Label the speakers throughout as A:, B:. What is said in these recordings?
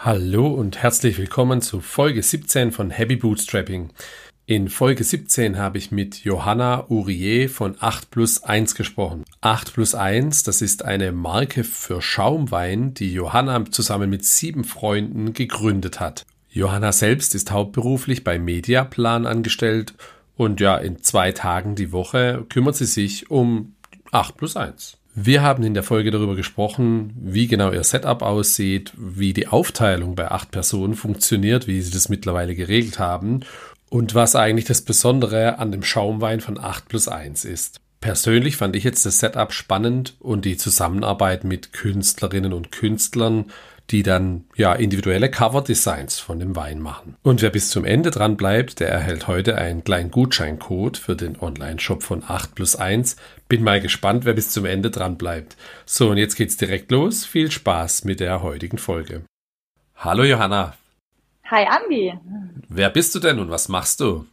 A: Hallo und herzlich willkommen zu Folge 17 von Happy Bootstrapping. In Folge 17 habe ich mit Johanna Urier von 8 plus 1 gesprochen. 8 plus 1, das ist eine Marke für Schaumwein, die Johanna zusammen mit sieben Freunden gegründet hat. Johanna selbst ist hauptberuflich bei Mediaplan angestellt und ja, in zwei Tagen die Woche kümmert sie sich um 8 plus 1. Wir haben in der Folge darüber gesprochen, wie genau ihr Setup aussieht, wie die Aufteilung bei acht Personen funktioniert, wie sie das mittlerweile geregelt haben und was eigentlich das Besondere an dem Schaumwein von 8 plus 1 ist. Persönlich fand ich jetzt das Setup spannend und die Zusammenarbeit mit Künstlerinnen und Künstlern die dann ja individuelle Cover-Designs von dem Wein machen. Und wer bis zum Ende dran bleibt, der erhält heute einen kleinen Gutscheincode für den Online-Shop von 8 plus 1. Bin mal gespannt, wer bis zum Ende dran bleibt. So, und jetzt geht's direkt los. Viel Spaß mit der heutigen Folge. Hallo Johanna.
B: Hi Andi.
A: Wer bist du denn und was machst du?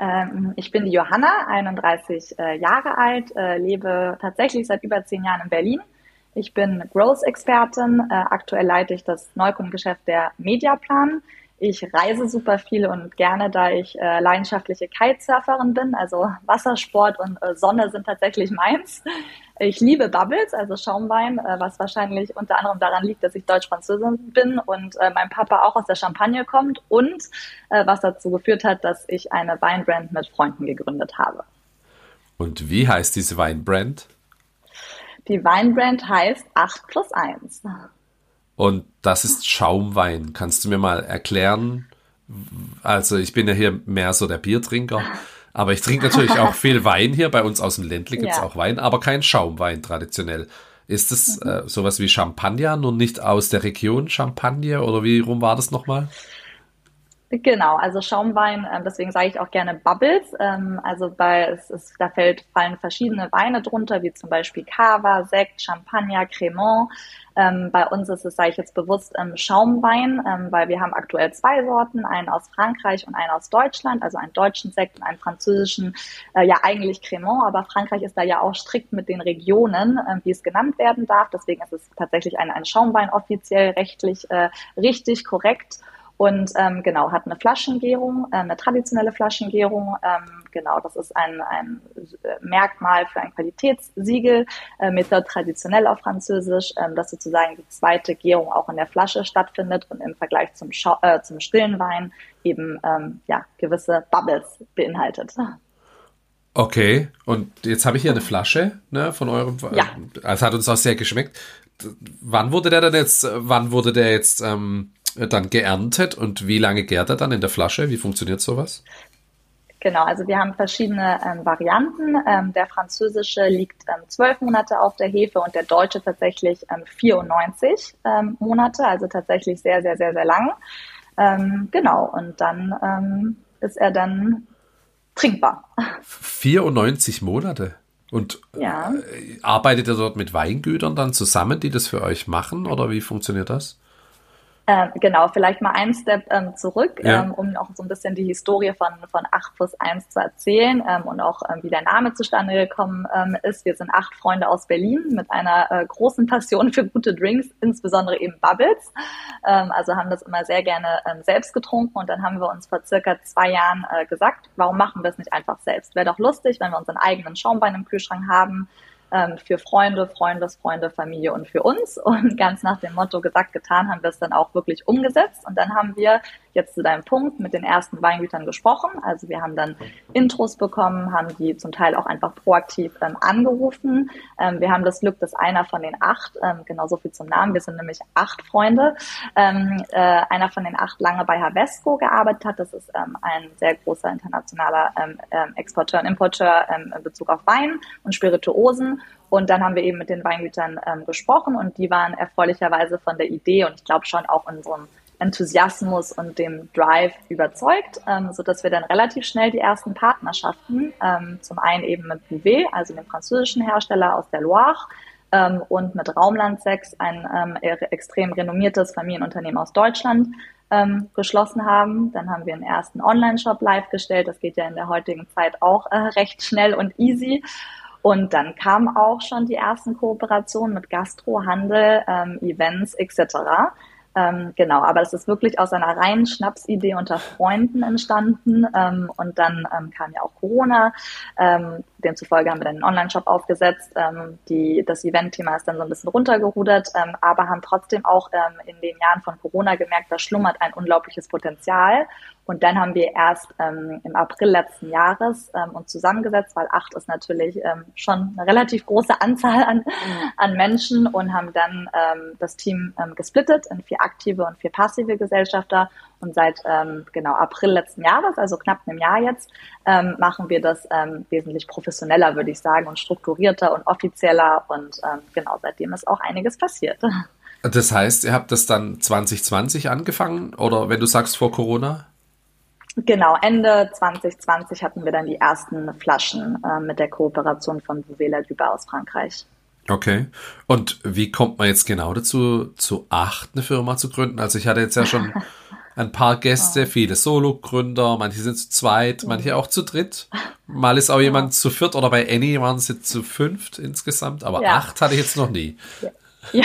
B: Ähm, ich bin die Johanna, 31 äh, Jahre alt, äh, lebe tatsächlich seit über zehn Jahren in Berlin ich bin Growth-Expertin. Äh, aktuell leite ich das Neukundengeschäft der Mediaplan. Ich reise super viel und gerne, da ich äh, leidenschaftliche Kitesurferin bin. Also Wassersport und äh, Sonne sind tatsächlich meins. Ich liebe Bubbles, also Schaumwein, äh, was wahrscheinlich unter anderem daran liegt, dass ich Deutsch-Französin bin und äh, mein Papa auch aus der Champagne kommt und äh, was dazu geführt hat, dass ich eine Weinbrand mit Freunden gegründet habe.
A: Und wie heißt diese Weinbrand?
B: Die Weinbrand heißt 8 plus 1.
A: Und das ist Schaumwein. Kannst du mir mal erklären? Also ich bin ja hier mehr so der Biertrinker, aber ich trinke natürlich auch viel Wein hier. Bei uns aus dem Ländle gibt es ja. auch Wein, aber kein Schaumwein traditionell. Ist es mhm. äh, sowas wie Champagner, nur nicht aus der Region Champagne oder wie rum war das nochmal?
B: Genau, also Schaumwein, äh, deswegen sage ich auch gerne Bubbles. Ähm, also bei es ist, da fällt, fallen verschiedene Weine drunter, wie zum Beispiel Cava, Sekt, Champagner, Cremant. Ähm, bei uns ist es, sage ich jetzt bewusst, ähm, Schaumwein, ähm, weil wir haben aktuell zwei Sorten, einen aus Frankreich und einen aus Deutschland, also einen deutschen Sekt und einen französischen, äh, ja eigentlich Cremant, aber Frankreich ist da ja auch strikt mit den Regionen, äh, wie es genannt werden darf. Deswegen ist es tatsächlich ein, ein Schaumwein offiziell rechtlich äh, richtig korrekt. Und ähm, genau, hat eine Flaschengärung, äh, eine traditionelle Flaschengärung. Ähm, genau, das ist ein, ein Merkmal für ein Qualitätssiegel, äh, Methode traditionell auf Französisch, ähm, dass sozusagen die zweite Gärung auch in der Flasche stattfindet und im Vergleich zum, Schau äh, zum stillen Wein eben ähm, ja, gewisse Bubbles beinhaltet.
A: Okay, und jetzt habe ich hier eine Flasche ne, von eurem. Ja. Es hat uns auch sehr geschmeckt. Wann wurde der denn jetzt? Wann wurde der jetzt? Ähm dann geerntet und wie lange gärt er dann in der Flasche? Wie funktioniert sowas?
B: Genau, also wir haben verschiedene ähm, Varianten. Ähm, der französische liegt ähm, zwölf Monate auf der Hefe und der deutsche tatsächlich 94 ähm, ähm, Monate, also tatsächlich sehr, sehr, sehr, sehr lang. Ähm, genau, und dann ist er dann trinkbar.
A: 94 Monate? Und ja. äh, arbeitet ihr dort mit Weingütern dann zusammen, die das für euch machen oder wie funktioniert das?
B: Ähm, genau, vielleicht mal einen Step ähm, zurück, ja. ähm, um auch so ein bisschen die Historie von, von 8 plus 1 zu erzählen ähm, und auch ähm, wie der Name zustande gekommen ähm, ist. Wir sind acht Freunde aus Berlin mit einer äh, großen Passion für gute Drinks, insbesondere eben Bubbles. Also haben das immer sehr gerne selbst getrunken und dann haben wir uns vor circa zwei Jahren äh, gesagt, warum machen wir es nicht einfach selbst? Wäre doch lustig, wenn wir unseren eigenen Schaumwein im Kühlschrank haben, ähm, für Freunde, Freundesfreunde, Familie und für uns. Und ganz nach dem Motto gesagt, getan, haben wir es dann auch wirklich umgesetzt. Und dann haben wir jetzt zu deinem Punkt mit den ersten Weingütern gesprochen. Also wir haben dann Intros bekommen, haben die zum Teil auch einfach proaktiv ähm, angerufen. Ähm, wir haben das Glück, dass einer von den acht, ähm, genauso viel zum Namen, wir sind nämlich acht Freunde, ähm, äh, einer von den acht lange bei Havesco gearbeitet hat. Das ist ähm, ein sehr großer internationaler ähm, ähm Exporteur und Importeur ähm, in Bezug auf Wein und Spirituosen. Und dann haben wir eben mit den Weingütern ähm, gesprochen und die waren erfreulicherweise von der Idee und ich glaube schon auch unserem Enthusiasmus und dem Drive überzeugt, ähm, so dass wir dann relativ schnell die ersten Partnerschaften, ähm, zum einen eben mit Bouvet, also dem französischen Hersteller aus der Loire, ähm, und mit Raumland 6, ein ähm, extrem renommiertes Familienunternehmen aus Deutschland, ähm, geschlossen haben. Dann haben wir einen ersten Online-Shop live gestellt. Das geht ja in der heutigen Zeit auch äh, recht schnell und easy. Und dann kamen auch schon die ersten Kooperationen mit Gastro, Handel, ähm, Events etc. Ähm, genau, aber es ist wirklich aus einer reinen Schnapsidee unter Freunden entstanden. Ähm, und dann ähm, kam ja auch Corona. Demzufolge haben wir dann einen Online-Shop aufgesetzt. Ähm, die, das Event-Thema ist dann so ein bisschen runtergerudert, ähm, aber haben trotzdem auch ähm, in den Jahren von Corona gemerkt, da schlummert ein unglaubliches Potenzial. Und dann haben wir erst ähm, im April letzten Jahres ähm, uns zusammengesetzt, weil acht ist natürlich ähm, schon eine relativ große Anzahl an, an Menschen und haben dann ähm, das Team ähm, gesplittet in vier aktive und vier passive Gesellschafter. Und seit ähm, genau April letzten Jahres, also knapp einem Jahr jetzt, ähm, machen wir das ähm, wesentlich professioneller, würde ich sagen, und strukturierter und offizieller. Und ähm, genau seitdem ist auch einiges passiert.
A: Das heißt, ihr habt das dann 2020 angefangen oder wenn du sagst vor Corona?
B: Genau, Ende 2020 hatten wir dann die ersten Flaschen äh, mit der Kooperation von Bouvela Lübe aus Frankreich.
A: Okay. Und wie kommt man jetzt genau dazu, zu acht eine Firma zu gründen? Also ich hatte jetzt ja schon ein paar Gäste, viele Solo-Gründer, manche sind zu zweit, manche auch zu dritt. Mal ist auch jemand zu viert oder bei Annie waren sie zu fünft insgesamt, aber ja. acht hatte ich jetzt noch nie.
B: Ja.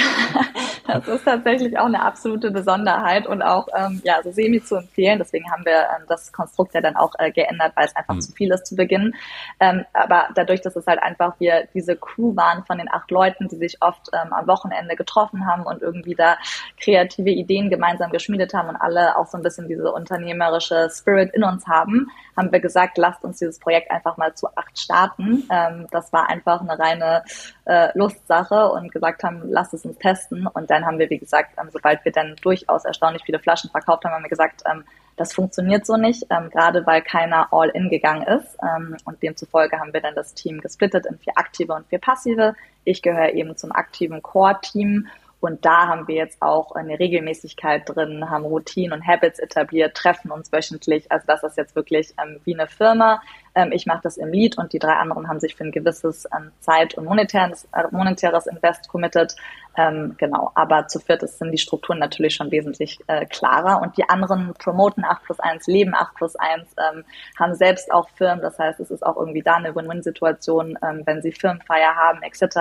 B: Das ist tatsächlich auch eine absolute Besonderheit und auch ähm, ja so semi zu empfehlen. Deswegen haben wir ähm, das Konstrukt ja dann auch äh, geändert, weil es einfach mhm. zu viel ist zu Beginn. Ähm, aber dadurch, dass es halt einfach wir diese Crew waren von den acht Leuten, die sich oft ähm, am Wochenende getroffen haben und irgendwie da kreative Ideen gemeinsam geschmiedet haben und alle auch so ein bisschen diese unternehmerische Spirit in uns haben, haben wir gesagt, lasst uns dieses Projekt einfach mal zu acht starten. Ähm, das war einfach eine reine äh, Lustsache und gesagt haben, lasst es uns testen. Und dann haben wir, wie gesagt, ähm, sobald wir dann durchaus erstaunlich viele Flaschen verkauft haben, haben wir gesagt, ähm, das funktioniert so nicht, ähm, gerade weil keiner all in gegangen ist. Ähm, und demzufolge haben wir dann das Team gesplittet in vier aktive und vier passive. Ich gehöre eben zum aktiven Core-Team und da haben wir jetzt auch eine Regelmäßigkeit drin, haben Routinen und Habits etabliert, treffen uns wöchentlich. Also das ist jetzt wirklich ähm, wie eine Firma. Ähm, ich mache das im Lead und die drei anderen haben sich für ein gewisses ähm, Zeit- und monetäres, äh, monetäres Invest committed. Ähm, genau, aber zu viert sind die Strukturen natürlich schon wesentlich äh, klarer und die anderen promoten 8 plus 1, leben 8 plus 1, ähm, haben selbst auch Firmen. Das heißt, es ist auch irgendwie da eine Win-Win-Situation, ähm, wenn sie Firmenfeier haben etc.,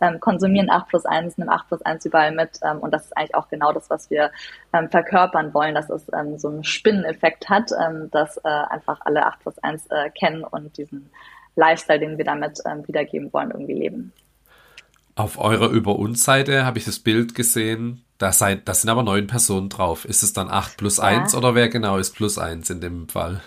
B: ähm, konsumieren 8 plus 1, nehmen 8 plus 1 überall mit und das ist eigentlich auch genau das, was wir verkörpern wollen, dass es so einen Spinneneffekt hat, dass äh, einfach alle 8 plus 1 äh, kennen und diesen Lifestyle, den wir damit ähm, wiedergeben wollen, irgendwie leben.
A: Auf eurer Über uns Seite habe ich das Bild gesehen. Da, sei, da sind aber neun Personen drauf. Ist es dann acht plus ja. eins oder wer genau ist plus eins in dem Fall?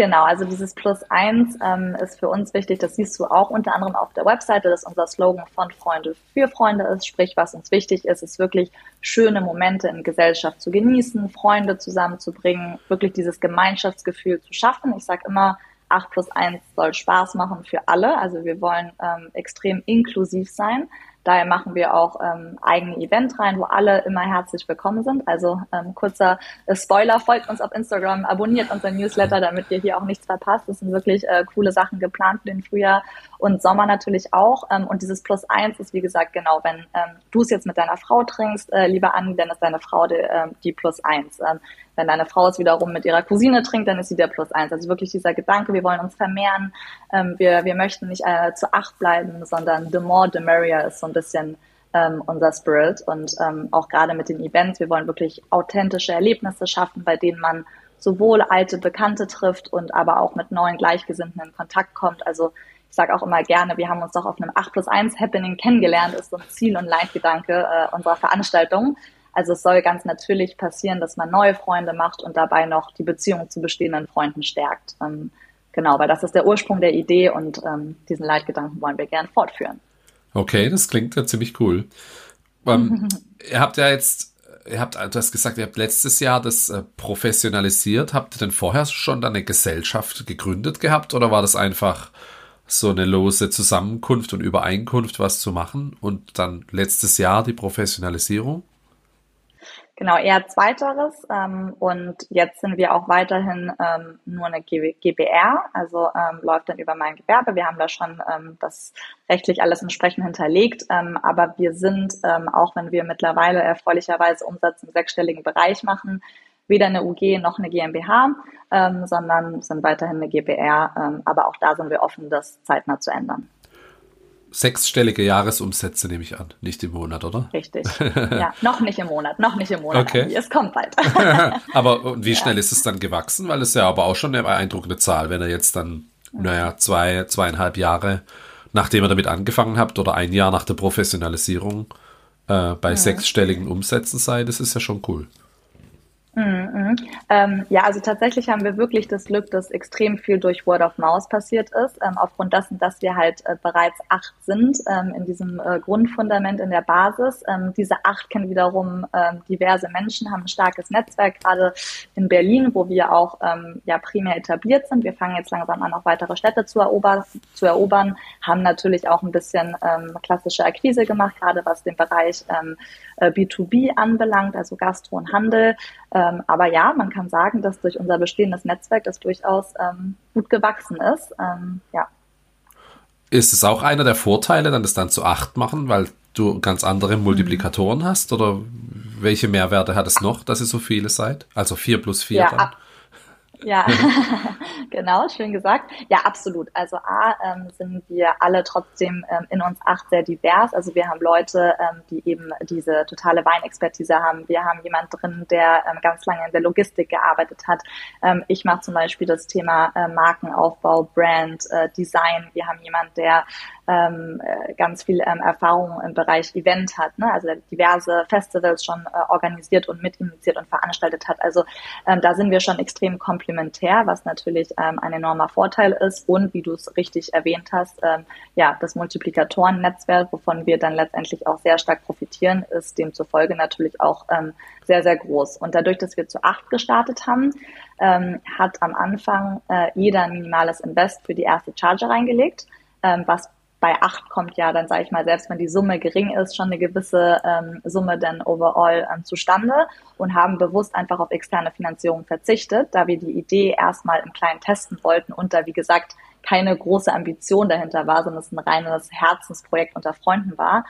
B: Genau, also dieses Plus eins ähm, ist für uns wichtig. Das siehst du auch unter anderem auf der Webseite, dass unser Slogan von Freunde für Freunde ist. Sprich, was uns wichtig ist, ist wirklich schöne Momente in Gesellschaft zu genießen, Freunde zusammenzubringen, wirklich dieses Gemeinschaftsgefühl zu schaffen. Ich sage immer, 8 plus 1 soll Spaß machen für alle. Also wir wollen ähm, extrem inklusiv sein. Daher machen wir auch ähm, eigene Event rein, wo alle immer herzlich willkommen sind. Also ähm, kurzer äh, Spoiler, folgt uns auf Instagram, abonniert unseren Newsletter, damit ihr hier auch nichts verpasst. Es sind wirklich äh, coole Sachen geplant für den Frühjahr und Sommer natürlich auch. Ähm, und dieses Plus eins ist, wie gesagt, genau, wenn ähm, du es jetzt mit deiner Frau trinkst, äh, lieber Anni, dann ist deine Frau die, äh, die Plus eins. Ähm, wenn deine Frau es wiederum mit ihrer Cousine trinkt, dann ist sie der Plus eins. Also wirklich dieser Gedanke, wir wollen uns vermehren, ähm, wir, wir möchten nicht äh, zu acht bleiben, sondern the more, the merrier ist so ein bisschen ähm, unser Spirit. Und ähm, auch gerade mit den Events, wir wollen wirklich authentische Erlebnisse schaffen, bei denen man sowohl alte Bekannte trifft und aber auch mit neuen Gleichgesinnten in Kontakt kommt. Also ich sage auch immer gerne, wir haben uns doch auf einem 8 plus 1 Happening kennengelernt, ist so ein Ziel und Leitgedanke äh, unserer Veranstaltung. Also es soll ganz natürlich passieren, dass man neue Freunde macht und dabei noch die Beziehung zu bestehenden Freunden stärkt. Ähm, genau, weil das ist der Ursprung der Idee und ähm, diesen Leitgedanken wollen wir gern fortführen.
A: Okay, das klingt ja ziemlich cool. Ähm, ihr habt ja jetzt, ihr habt, du hast gesagt, ihr habt letztes Jahr das äh, professionalisiert. Habt ihr denn vorher schon eine Gesellschaft gegründet gehabt oder war das einfach so eine lose Zusammenkunft und Übereinkunft, was zu machen und dann letztes Jahr die Professionalisierung?
B: Genau, eher zweiteres. Ähm, und jetzt sind wir auch weiterhin ähm, nur eine GBR, also ähm, läuft dann über mein Gewerbe. Wir haben da schon ähm, das rechtlich alles entsprechend hinterlegt. Ähm, aber wir sind, ähm, auch wenn wir mittlerweile erfreulicherweise Umsatz im sechsstelligen Bereich machen, weder eine UG noch eine GmbH, ähm, sondern sind weiterhin eine GBR. Ähm, aber auch da sind wir offen, das zeitnah zu ändern.
A: sechsstellige Jahresumsätze, nehme ich an, nicht im Monat, oder?
B: Richtig. Ja, noch nicht im Monat, noch nicht im Monat.
A: Okay.
B: Es kommt bald.
A: aber wie schnell ja. ist es dann gewachsen? Weil es ja aber auch schon eine beeindruckende Zahl, wenn er jetzt dann, naja, zwei, zweieinhalb Jahre, nachdem er damit angefangen habt oder ein Jahr nach der Professionalisierung äh, bei mhm. sechsstelligen Umsätzen sei, das ist ja schon cool.
B: Mhm. Ähm, ja, also tatsächlich haben wir wirklich das Glück, dass extrem viel durch Word of Mouse passiert ist, ähm, aufgrund dessen, dass wir halt äh, bereits acht sind ähm, in diesem äh, Grundfundament in der Basis. Ähm, diese acht kennen wiederum ähm, diverse Menschen, haben ein starkes Netzwerk, gerade in Berlin, wo wir auch ähm, ja primär etabliert sind. Wir fangen jetzt langsam an, auch weitere Städte zu, erober zu erobern, haben natürlich auch ein bisschen klassische Akquise gemacht, gerade was den Bereich äh, B2B anbelangt, also Gastro und Handel. Ähm, aber ja, man kann sagen, dass durch unser bestehendes Netzwerk das durchaus ähm, gut gewachsen ist. Ähm, ja.
A: Ist es auch einer der Vorteile, dann das dann zu acht machen, weil du ganz andere Multiplikatoren mhm. hast? Oder welche Mehrwerte hat es noch, dass ihr so viele seid? Also vier plus vier
B: ja,
A: dann?
B: Ab ja, genau, schön gesagt. Ja, absolut. Also A, ähm, sind wir alle trotzdem ähm, in uns acht sehr divers. Also wir haben Leute, ähm, die eben diese totale Weinexpertise haben. Wir haben jemand drin, der ähm, ganz lange in der Logistik gearbeitet hat. Ähm, ich mache zum Beispiel das Thema äh, Markenaufbau, Brand, äh, Design. Wir haben jemand, der ähm, äh, ganz viel Erfahrung im Bereich Event hat, ne? also diverse Festivals schon äh, organisiert und mitinitiiert und veranstaltet hat. Also da sind wir schon extrem komplementär, was natürlich ähm, ein enormer Vorteil ist und wie du es richtig erwähnt hast, ähm, ja, das Multiplikatoren-Netzwerk, wovon wir dann letztendlich auch sehr stark profitieren, ist demzufolge natürlich auch ähm, sehr, sehr groß. Und dadurch, dass wir zu acht gestartet haben, ähm, hat am Anfang äh, jeder ein minimales Invest für die erste Charge reingelegt, ähm, was bei acht kommt ja dann, sage ich mal, selbst wenn die Summe gering ist, schon eine gewisse ähm, Summe dann overall ähm, zustande und haben bewusst einfach auf externe Finanzierung verzichtet, da wir die Idee erstmal im Kleinen testen wollten und da, wie gesagt, keine große Ambition dahinter war, sondern es ein reines Herzensprojekt unter Freunden war.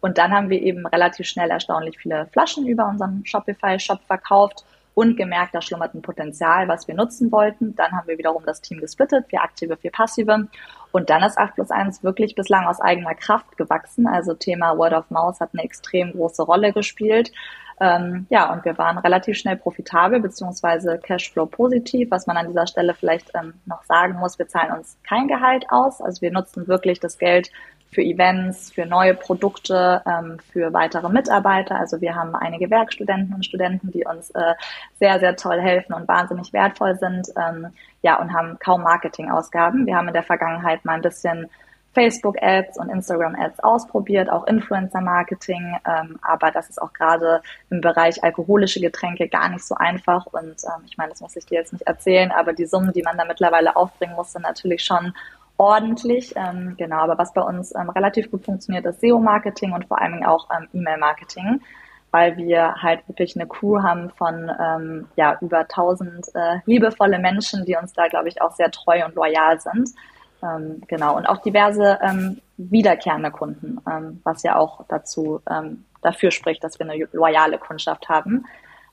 B: Und dann haben wir eben relativ schnell erstaunlich viele Flaschen über unseren Shopify-Shop verkauft und gemerkt, da schlummert ein Potenzial, was wir nutzen wollten. Dann haben wir wiederum das Team gesplittet, vier aktive, vier passive. Und dann ist 8 plus 1 wirklich bislang aus eigener Kraft gewachsen. Also Thema Word of Mouse hat eine extrem große Rolle gespielt. Ähm, ja, und wir waren relativ schnell profitabel beziehungsweise Cashflow positiv. Was man an dieser Stelle vielleicht ähm, noch sagen muss, wir zahlen uns kein Gehalt aus. Also wir nutzen wirklich das Geld für Events, für neue Produkte, ähm, für weitere Mitarbeiter. Also wir haben einige Werkstudenten und Studenten, die uns äh, sehr, sehr toll helfen und wahnsinnig wertvoll sind. Ähm, ja, und haben kaum Marketingausgaben. Wir haben in der Vergangenheit mal ein bisschen Facebook-Ads und Instagram-Ads ausprobiert, auch Influencer-Marketing, ähm, aber das ist auch gerade im Bereich alkoholische Getränke gar nicht so einfach und ähm, ich meine, das muss ich dir jetzt nicht erzählen, aber die Summen, die man da mittlerweile aufbringen muss, sind natürlich schon ordentlich. Ähm, genau, aber was bei uns ähm, relativ gut funktioniert, ist SEO-Marketing und vor allem auch ähm, E-Mail-Marketing, weil wir halt wirklich eine Crew haben von ähm, ja über 1000 äh, liebevolle Menschen, die uns da, glaube ich, auch sehr treu und loyal sind. Ähm, genau, und auch diverse ähm, wiederkehrende Kunden, ähm, was ja auch dazu ähm, dafür spricht, dass wir eine loyale Kundschaft haben.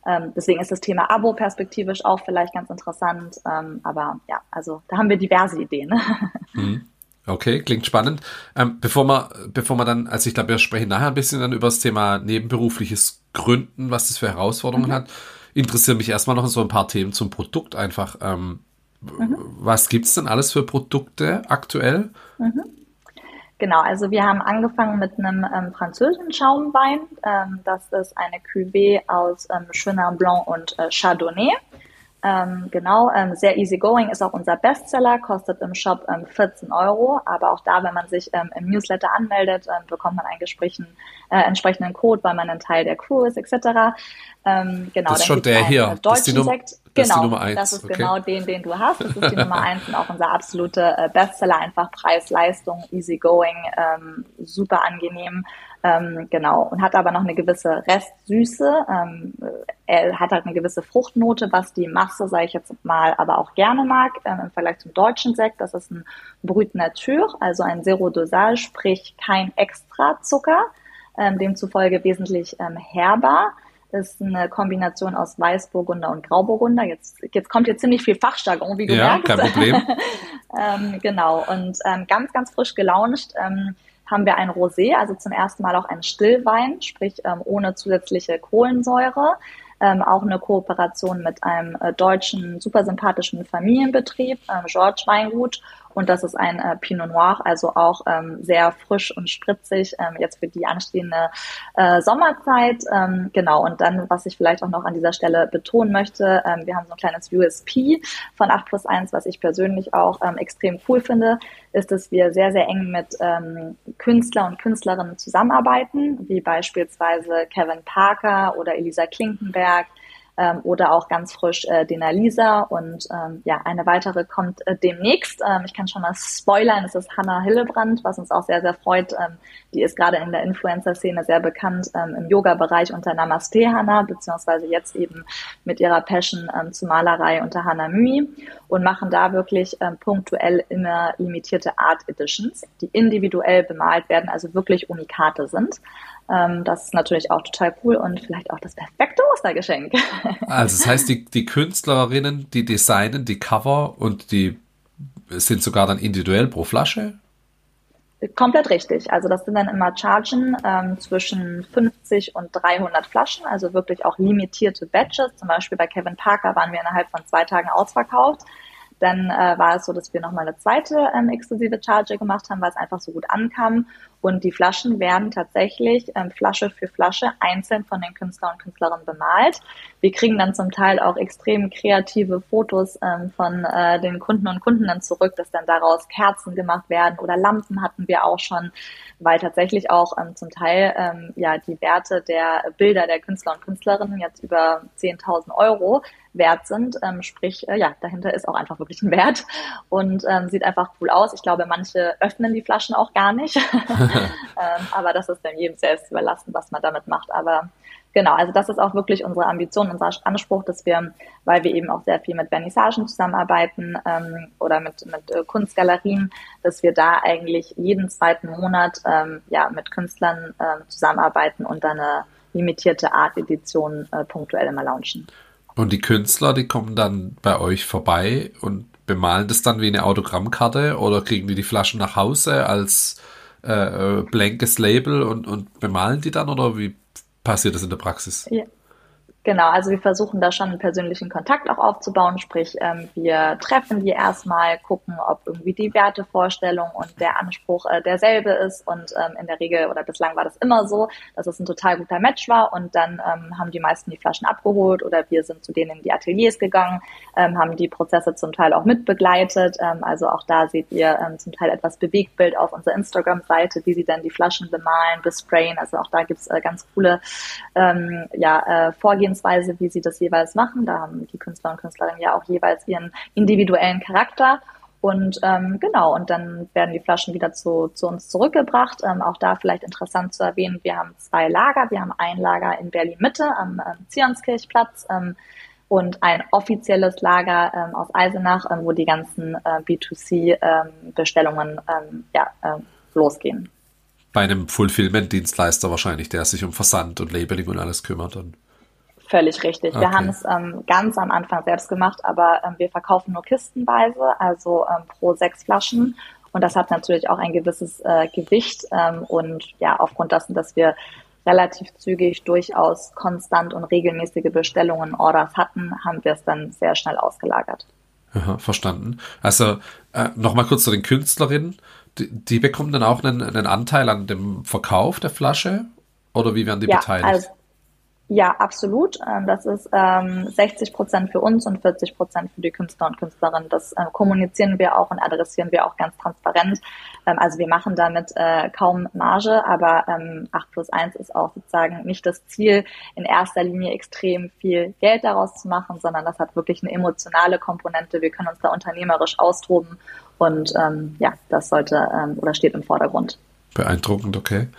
B: Ähm, deswegen ist das Thema Abo perspektivisch auch vielleicht ganz interessant. Ähm, aber ja, also da haben wir diverse Ideen.
A: Mhm. Okay, klingt spannend. Ähm, bevor wir, bevor wir dann, also ich glaube, wir sprechen nachher ein bisschen dann über das Thema nebenberufliches Gründen, was das für Herausforderungen mhm. hat, interessieren mich erstmal noch so ein paar Themen zum Produkt einfach. Ähm, mhm. Was gibt's denn alles für Produkte aktuell? Mhm.
B: Genau, also wir haben angefangen mit einem ähm, französischen Schaumwein. Ähm, das ist eine Cuvée aus ähm, Chenin Blanc und äh, Chardonnay. Ähm, genau, ähm, sehr easygoing ist auch unser Bestseller, kostet im Shop ähm, 14 Euro. Aber auch da, wenn man sich ähm, im Newsletter anmeldet, ähm, bekommt man einen äh, entsprechenden Code, weil man ein Teil der Crew ist, etc.
A: Ähm, genau, das ist schon der hier.
B: Das ist die, Num
A: Sekt.
B: Das genau, ist die Nummer eins. das ist okay. genau den, den du hast. Das ist die Nummer eins und auch unser absoluter äh, Bestseller. Einfach Preis, Leistung, easy going, ähm, super angenehm. Ähm, genau, und hat aber noch eine gewisse Restsüße. Ähm, er hat halt eine gewisse Fruchtnote, was die Masse, sage ich jetzt mal, aber auch gerne mag ähm, im Vergleich zum deutschen Sekt. Das ist ein Brut Nature, also ein Zero Dosage, sprich kein extra Zucker, ähm, demzufolge wesentlich ähm, herber ist eine Kombination aus Weißburgunder und Grauburgunder. Jetzt, jetzt kommt hier ziemlich viel Fachjargon, wie du
A: ja,
B: merkst.
A: kein Problem.
B: ähm, genau, und ähm, ganz, ganz frisch gelauncht. Ähm, haben wir ein Rosé, also zum ersten Mal auch ein Stillwein, sprich ähm, ohne zusätzliche Kohlensäure. Ähm, auch eine Kooperation mit einem äh, deutschen super sympathischen Familienbetrieb, ähm, George Weingut und das ist ein äh, Pinot Noir, also auch ähm, sehr frisch und spritzig, ähm, jetzt für die anstehende äh, Sommerzeit. Ähm, genau, und dann, was ich vielleicht auch noch an dieser Stelle betonen möchte, ähm, wir haben so ein kleines USP von 8 plus 1, was ich persönlich auch ähm, extrem cool finde, ist, dass wir sehr, sehr eng mit ähm, Künstler und Künstlerinnen zusammenarbeiten, wie beispielsweise Kevin Parker oder Elisa Klinkenberg, ähm, oder auch ganz frisch äh, Dena Lisa und ähm, ja, eine weitere kommt äh, demnächst. Ähm, ich kann schon mal spoilern, es ist Hannah Hillebrand, was uns auch sehr, sehr freut. Ähm, die ist gerade in der Influencer-Szene sehr bekannt ähm, im Yoga-Bereich unter Namaste Hannah, beziehungsweise jetzt eben mit ihrer Passion ähm, zur Malerei unter Hannah Mui und machen da wirklich ähm, punktuell immer limitierte Art Editions, die individuell bemalt werden, also wirklich Unikate sind. Ähm, das ist natürlich auch total cool und vielleicht auch das perfekte Ostergeschenk.
A: Also das heißt, die, die Künstlerinnen, die designen die Cover und die sind sogar dann individuell pro Flasche?
B: Komplett richtig. Also das sind dann immer Chargen ähm, zwischen 50 und 300 Flaschen, also wirklich auch limitierte Batches. Zum Beispiel bei Kevin Parker waren wir innerhalb von zwei Tagen ausverkauft. Dann äh, war es so, dass wir nochmal eine zweite ähm, exklusive Charge gemacht haben, weil es einfach so gut ankam. Und die Flaschen werden tatsächlich ähm, Flasche für Flasche einzeln von den Künstlern und Künstlerinnen bemalt. Wir kriegen dann zum Teil auch extrem kreative Fotos ähm, von äh, den Kunden und Kundinnen zurück, dass dann daraus Kerzen gemacht werden oder Lampen hatten wir auch schon, weil tatsächlich auch ähm, zum Teil ähm, ja die Werte der Bilder der Künstler und Künstlerinnen jetzt über 10.000 Euro wert sind. Ähm, sprich, äh, ja, dahinter ist auch einfach wirklich ein Wert und ähm, sieht einfach cool aus. Ich glaube, manche öffnen die Flaschen auch gar nicht. ähm, aber das ist dann jedem selbst überlassen, was man damit macht. Aber genau, also das ist auch wirklich unsere Ambition, unser Anspruch, dass wir, weil wir eben auch sehr viel mit Vernissagen zusammenarbeiten ähm, oder mit, mit äh, Kunstgalerien, dass wir da eigentlich jeden zweiten Monat ähm, ja mit Künstlern äh, zusammenarbeiten und dann eine limitierte Art-Edition äh, punktuell immer launchen.
A: Und die Künstler, die kommen dann bei euch vorbei und bemalen das dann wie eine Autogrammkarte oder kriegen die die Flaschen nach Hause als äh, äh blankes Label und, und bemalen die dann oder wie passiert das in der Praxis?
B: Ja. Genau, also wir versuchen da schon einen persönlichen Kontakt auch aufzubauen, sprich ähm, wir treffen die erstmal, gucken, ob irgendwie die Wertevorstellung und der Anspruch äh, derselbe ist. Und ähm, in der Regel oder bislang war das immer so, dass es ein total guter Match war. Und dann ähm, haben die meisten die Flaschen abgeholt oder wir sind zu denen in die Ateliers gegangen, ähm, haben die Prozesse zum Teil auch mitbegleitet, ähm, also auch da seht ihr ähm, zum Teil etwas Bewegtbild auf unserer Instagram-Seite, wie sie dann die Flaschen bemalen, besprayen, also auch da gibt's äh, ganz coole ähm, ja, äh, Vorgehen Vorgehensweise, wie sie das jeweils machen. Da haben die Künstler und Künstlerinnen ja auch jeweils ihren individuellen Charakter. Und ähm, genau, und dann werden die Flaschen wieder zu, zu uns zurückgebracht. Ähm, auch da vielleicht interessant zu erwähnen, wir haben zwei Lager. Wir haben ein Lager in Berlin-Mitte am ähm, Zionskirchplatz ähm, und ein offizielles Lager ähm, aus Eisenach, ähm, wo die ganzen äh, B2C-Bestellungen ähm, ähm, ja, äh, losgehen.
A: Bei einem Fulfillment-Dienstleister wahrscheinlich, der sich um Versand und Labeling und alles kümmert. Und
B: Völlig richtig. Okay. Wir haben es ähm, ganz am Anfang selbst gemacht, aber ähm, wir verkaufen nur kistenweise, also ähm, pro sechs Flaschen. Und das hat natürlich auch ein gewisses äh, Gewicht. Ähm, und ja, aufgrund dessen, dass wir relativ zügig durchaus konstant und regelmäßige Bestellungen, Orders hatten, haben wir es dann sehr schnell ausgelagert.
A: Aha, verstanden. Also äh, nochmal kurz zu den Künstlerinnen. Die, die, bekommen dann auch einen, einen Anteil an dem Verkauf der Flasche? Oder wie werden die ja, beteiligt?
B: Also, ja, absolut. Ähm, das ist ähm, 60 Prozent für uns und 40 Prozent für die Künstler und Künstlerinnen. Das äh, kommunizieren wir auch und adressieren wir auch ganz transparent. Ähm, also wir machen damit äh, kaum Marge, aber ähm, 8 plus 1 ist auch sozusagen nicht das Ziel, in erster Linie extrem viel Geld daraus zu machen, sondern das hat wirklich eine emotionale Komponente. Wir können uns da unternehmerisch austoben und ähm, ja, das sollte ähm, oder steht im Vordergrund.
A: Beeindruckend, okay.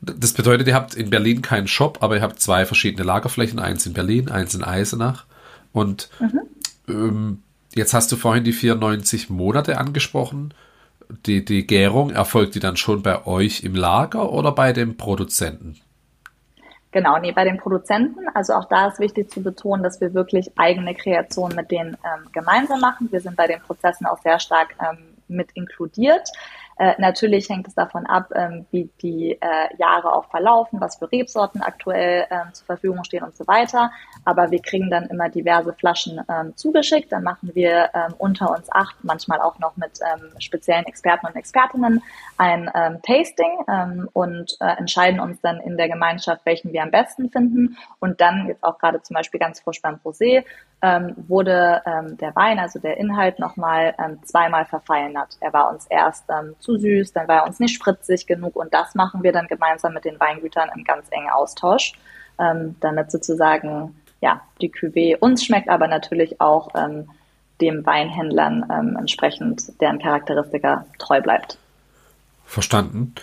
A: Das bedeutet, ihr habt in Berlin keinen Shop, aber ihr habt zwei verschiedene Lagerflächen, eins in Berlin, eins in Eisenach. Und mhm. ähm, jetzt hast du vorhin die 94 Monate angesprochen. Die, die Gärung, erfolgt die dann schon bei euch im Lager oder bei dem Produzenten?
B: Genau, nee, bei den Produzenten. Also auch da ist wichtig zu betonen, dass wir wirklich eigene Kreationen mit denen ähm, gemeinsam machen. Wir sind bei den Prozessen auch sehr stark ähm, mit inkludiert. Äh, natürlich hängt es davon ab, ähm, wie die äh, Jahre auch verlaufen, was für Rebsorten aktuell ähm, zur Verfügung stehen und so weiter. Aber wir kriegen dann immer diverse Flaschen ähm, zugeschickt. Dann machen wir ähm, unter uns acht, manchmal auch noch mit ähm, speziellen Experten und Expertinnen ein ähm, Tasting und äh, entscheiden uns dann in der Gemeinschaft, welchen wir am besten finden. Und dann jetzt auch gerade zum Beispiel ganz frisch beim Rosé wurde der Wein, also der Inhalt, nochmal zweimal verfeinert. Er war uns erst ähm, zu süß, dann war er uns nicht spritzig genug und das machen wir dann gemeinsam mit den Weingütern im ganz engen Austausch, ähm, damit sozusagen ja die Cuvée uns schmeckt, aber natürlich auch ähm, dem Weinhändlern ähm, entsprechend deren Charakteristika treu bleibt.
A: Verstanden.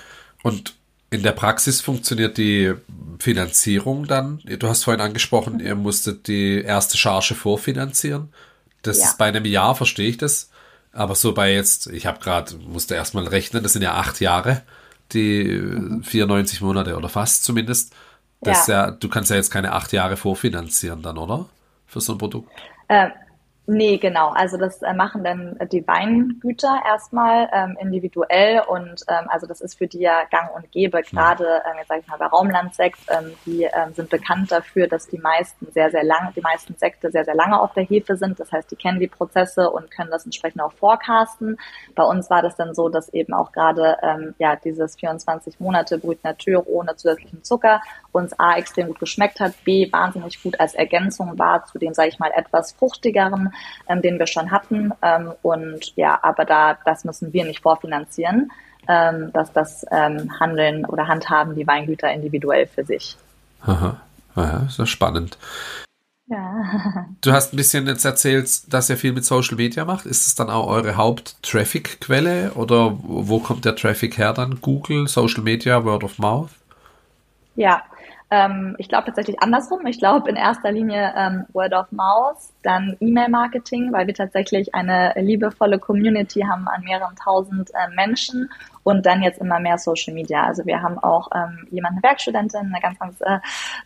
A: Und in der Praxis funktioniert die Finanzierung dann? Du hast vorhin angesprochen, ihr musstet die erste Charge vorfinanzieren. Das ja. ist bei einem Jahr, verstehe ich das. Aber so bei jetzt, ich habe gerade, musste erstmal rechnen, das sind ja acht Jahre, die mhm. 94 Monate oder fast zumindest. Das ja. ja. du kannst ja jetzt keine acht Jahre vorfinanzieren dann, oder? Für so ein Produkt.
B: Äh, Nee, genau. Also das äh, machen dann die Weingüter erstmal ähm, individuell und ähm, also das ist für die ja gang und gäbe. Gerade, ähm, jetzt sage ich mal, bei Raumlandsekt, ähm, die ähm, sind bekannt dafür, dass die meisten sehr, sehr lange, die meisten Sekte sehr, sehr lange auf der Hefe sind. Das heißt, die kennen die Prozesse und können das entsprechend auch forecasten. Bei uns war das dann so, dass eben auch gerade ähm, ja dieses 24 Monate Brut Natur ohne zusätzlichen Zucker uns A extrem gut geschmeckt hat, B wahnsinnig gut als Ergänzung war zu dem, sage ich mal, etwas fruchtigeren ähm, den wir schon hatten. Ähm, und ja, aber da, das müssen wir nicht vorfinanzieren. Ähm, dass das ähm, handeln oder handhaben die Weingüter individuell für sich.
A: Aha, ja, ist ja spannend. Ja. Du hast ein bisschen jetzt erzählt, dass ihr viel mit Social Media macht. Ist es dann auch eure Haupt-Traffic-Quelle oder wo kommt der Traffic her dann? Google, Social Media, Word of Mouth?
B: Ja, ähm, ich glaube tatsächlich andersrum. Ich glaube in erster Linie ähm, Word of Mouth, dann E-Mail-Marketing, weil wir tatsächlich eine liebevolle Community haben an mehreren tausend äh, Menschen und dann jetzt immer mehr Social Media. Also wir haben auch ähm, jemanden, eine Werkstudentin, eine ganz, ganz äh,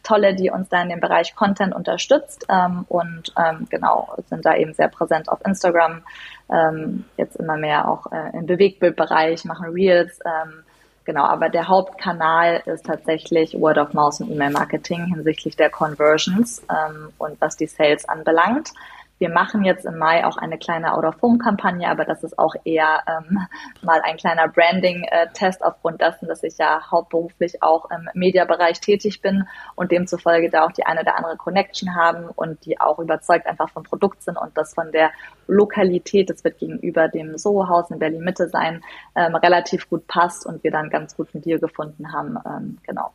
B: tolle, die uns da in dem Bereich Content unterstützt ähm, und ähm, genau sind da eben sehr präsent auf Instagram, ähm, jetzt immer mehr auch äh, im Bewegbildbereich, machen Reels, ähm, Genau, aber der Hauptkanal ist tatsächlich Word of Mouth und E-Mail-Marketing hinsichtlich der Conversions ähm, und was die Sales anbelangt. Wir machen jetzt im Mai auch eine kleine Out-of-Home-Kampagne, aber das ist auch eher ähm, mal ein kleiner Branding-Test aufgrund dessen, dass ich ja hauptberuflich auch im Mediabereich tätig bin und demzufolge da auch die eine oder andere Connection haben und die auch überzeugt einfach vom Produkt sind und das von der Lokalität, das wird gegenüber dem Soho-Haus in Berlin-Mitte sein, ähm, relativ gut passt und wir dann ganz guten Deal gefunden haben. Ähm, genau.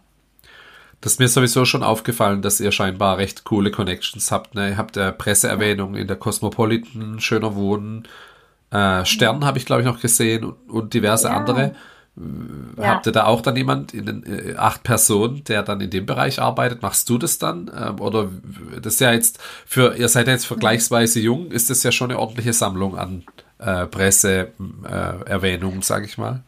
A: Das ist mir sowieso schon aufgefallen, dass ihr scheinbar recht coole Connections habt. Ne? Ihr habt äh, Presseerwähnung in der Cosmopolitan, Schöner Wohnen, äh, Stern habe ich glaube ich noch gesehen und, und diverse ja. andere. Ja. Habt ihr da auch dann jemand in den äh, acht Personen, der dann in dem Bereich arbeitet? Machst du das dann? Ähm, oder das ist ja jetzt für, ihr seid ja jetzt vergleichsweise jung, ist das ja schon eine ordentliche Sammlung an äh, Presseerwähnungen, äh, sage ich mal.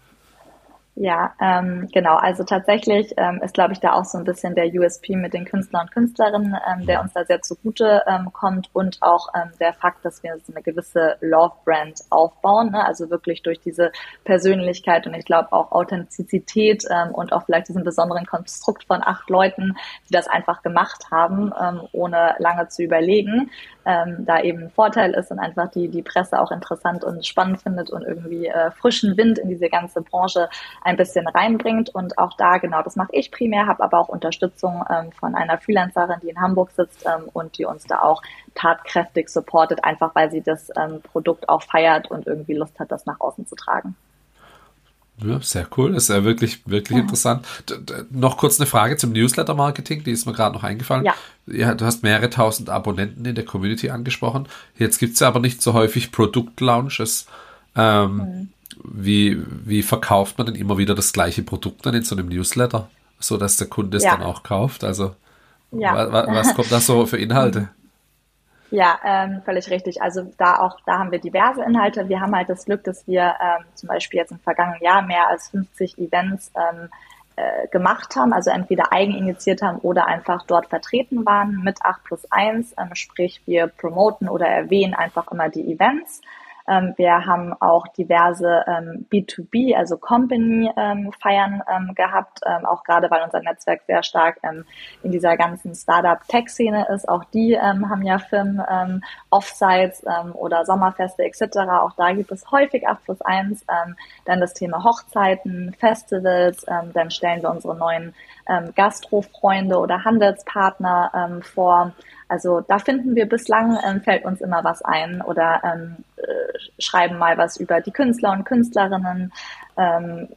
B: Ja, ähm, genau. Also tatsächlich ähm, ist, glaube ich, da auch so ein bisschen der USP mit den Künstlern und Künstlerinnen, ähm, der uns da sehr zugute ähm, kommt und auch ähm, der Fakt, dass wir so eine gewisse Love-Brand aufbauen, ne? also wirklich durch diese Persönlichkeit und ich glaube auch Authentizität ähm, und auch vielleicht diesen besonderen Konstrukt von acht Leuten, die das einfach gemacht haben, ähm, ohne lange zu überlegen, ähm, da eben ein Vorteil ist und einfach die, die Presse auch interessant und spannend findet und irgendwie äh, frischen Wind in diese ganze Branche ein bisschen reinbringt. Und auch da, genau, das mache ich primär, habe aber auch Unterstützung ähm, von einer Freelancerin, die in Hamburg sitzt ähm, und die uns da auch tatkräftig supportet, einfach weil sie das ähm, Produkt auch feiert und irgendwie Lust hat, das nach außen zu tragen.
A: Ja, sehr cool. Das ist ja wirklich, wirklich ja. interessant. D noch kurz eine Frage zum Newsletter-Marketing, die ist mir gerade noch eingefallen. Ja. ja. Du hast mehrere tausend Abonnenten in der Community angesprochen. Jetzt gibt es ja aber nicht so häufig Produktlaunches. Ähm, mhm. Wie, wie verkauft man denn immer wieder das gleiche Produkt dann in so einem Newsletter, so dass der Kunde es ja. dann auch kauft? Also, wa wa was kommt da so für Inhalte?
B: Ja, ähm, völlig richtig. Also da auch, da haben wir diverse Inhalte. Wir haben halt das Glück, dass wir ähm, zum Beispiel jetzt im vergangenen Jahr mehr als 50 Events ähm, äh, gemacht haben, also entweder eigeninitiiert haben oder einfach dort vertreten waren mit 8 plus 1, ähm, sprich wir promoten oder erwähnen einfach immer die Events. Ähm, wir haben auch diverse ähm, B2B, also Company-Feiern ähm, ähm, gehabt, ähm, auch gerade weil unser Netzwerk sehr stark ähm, in dieser ganzen Startup-Tech-Szene ist. Auch die ähm, haben ja Firmen, ähm, Offsites ähm, oder Sommerfeste etc. Auch da gibt es häufig 8 plus 1. Ähm, dann das Thema Hochzeiten, Festivals, ähm, dann stellen wir unsere neuen ähm, Gastrofreunde oder Handelspartner ähm, vor. Also da finden wir bislang, ähm, fällt uns immer was ein oder ähm, schreiben mal was über die Künstler und Künstlerinnen, ähm,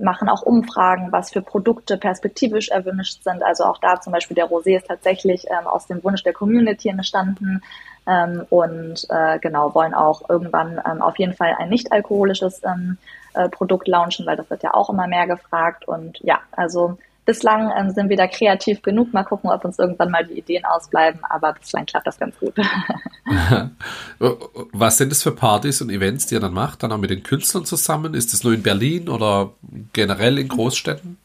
B: machen auch Umfragen, was für Produkte perspektivisch erwünscht sind. Also auch da zum Beispiel der Rosé ist tatsächlich ähm, aus dem Wunsch der Community entstanden ähm, und äh, genau wollen auch irgendwann ähm, auf jeden Fall ein nicht alkoholisches ähm, äh, Produkt launchen, weil das wird ja auch immer mehr gefragt und ja, also Bislang ähm, sind wir da kreativ genug. Mal gucken, ob uns irgendwann mal die Ideen ausbleiben, aber bislang klappt das ganz gut.
A: Was sind das für Partys und Events, die ihr dann macht? Dann auch mit den Künstlern zusammen? Ist das nur in Berlin oder generell in Großstädten?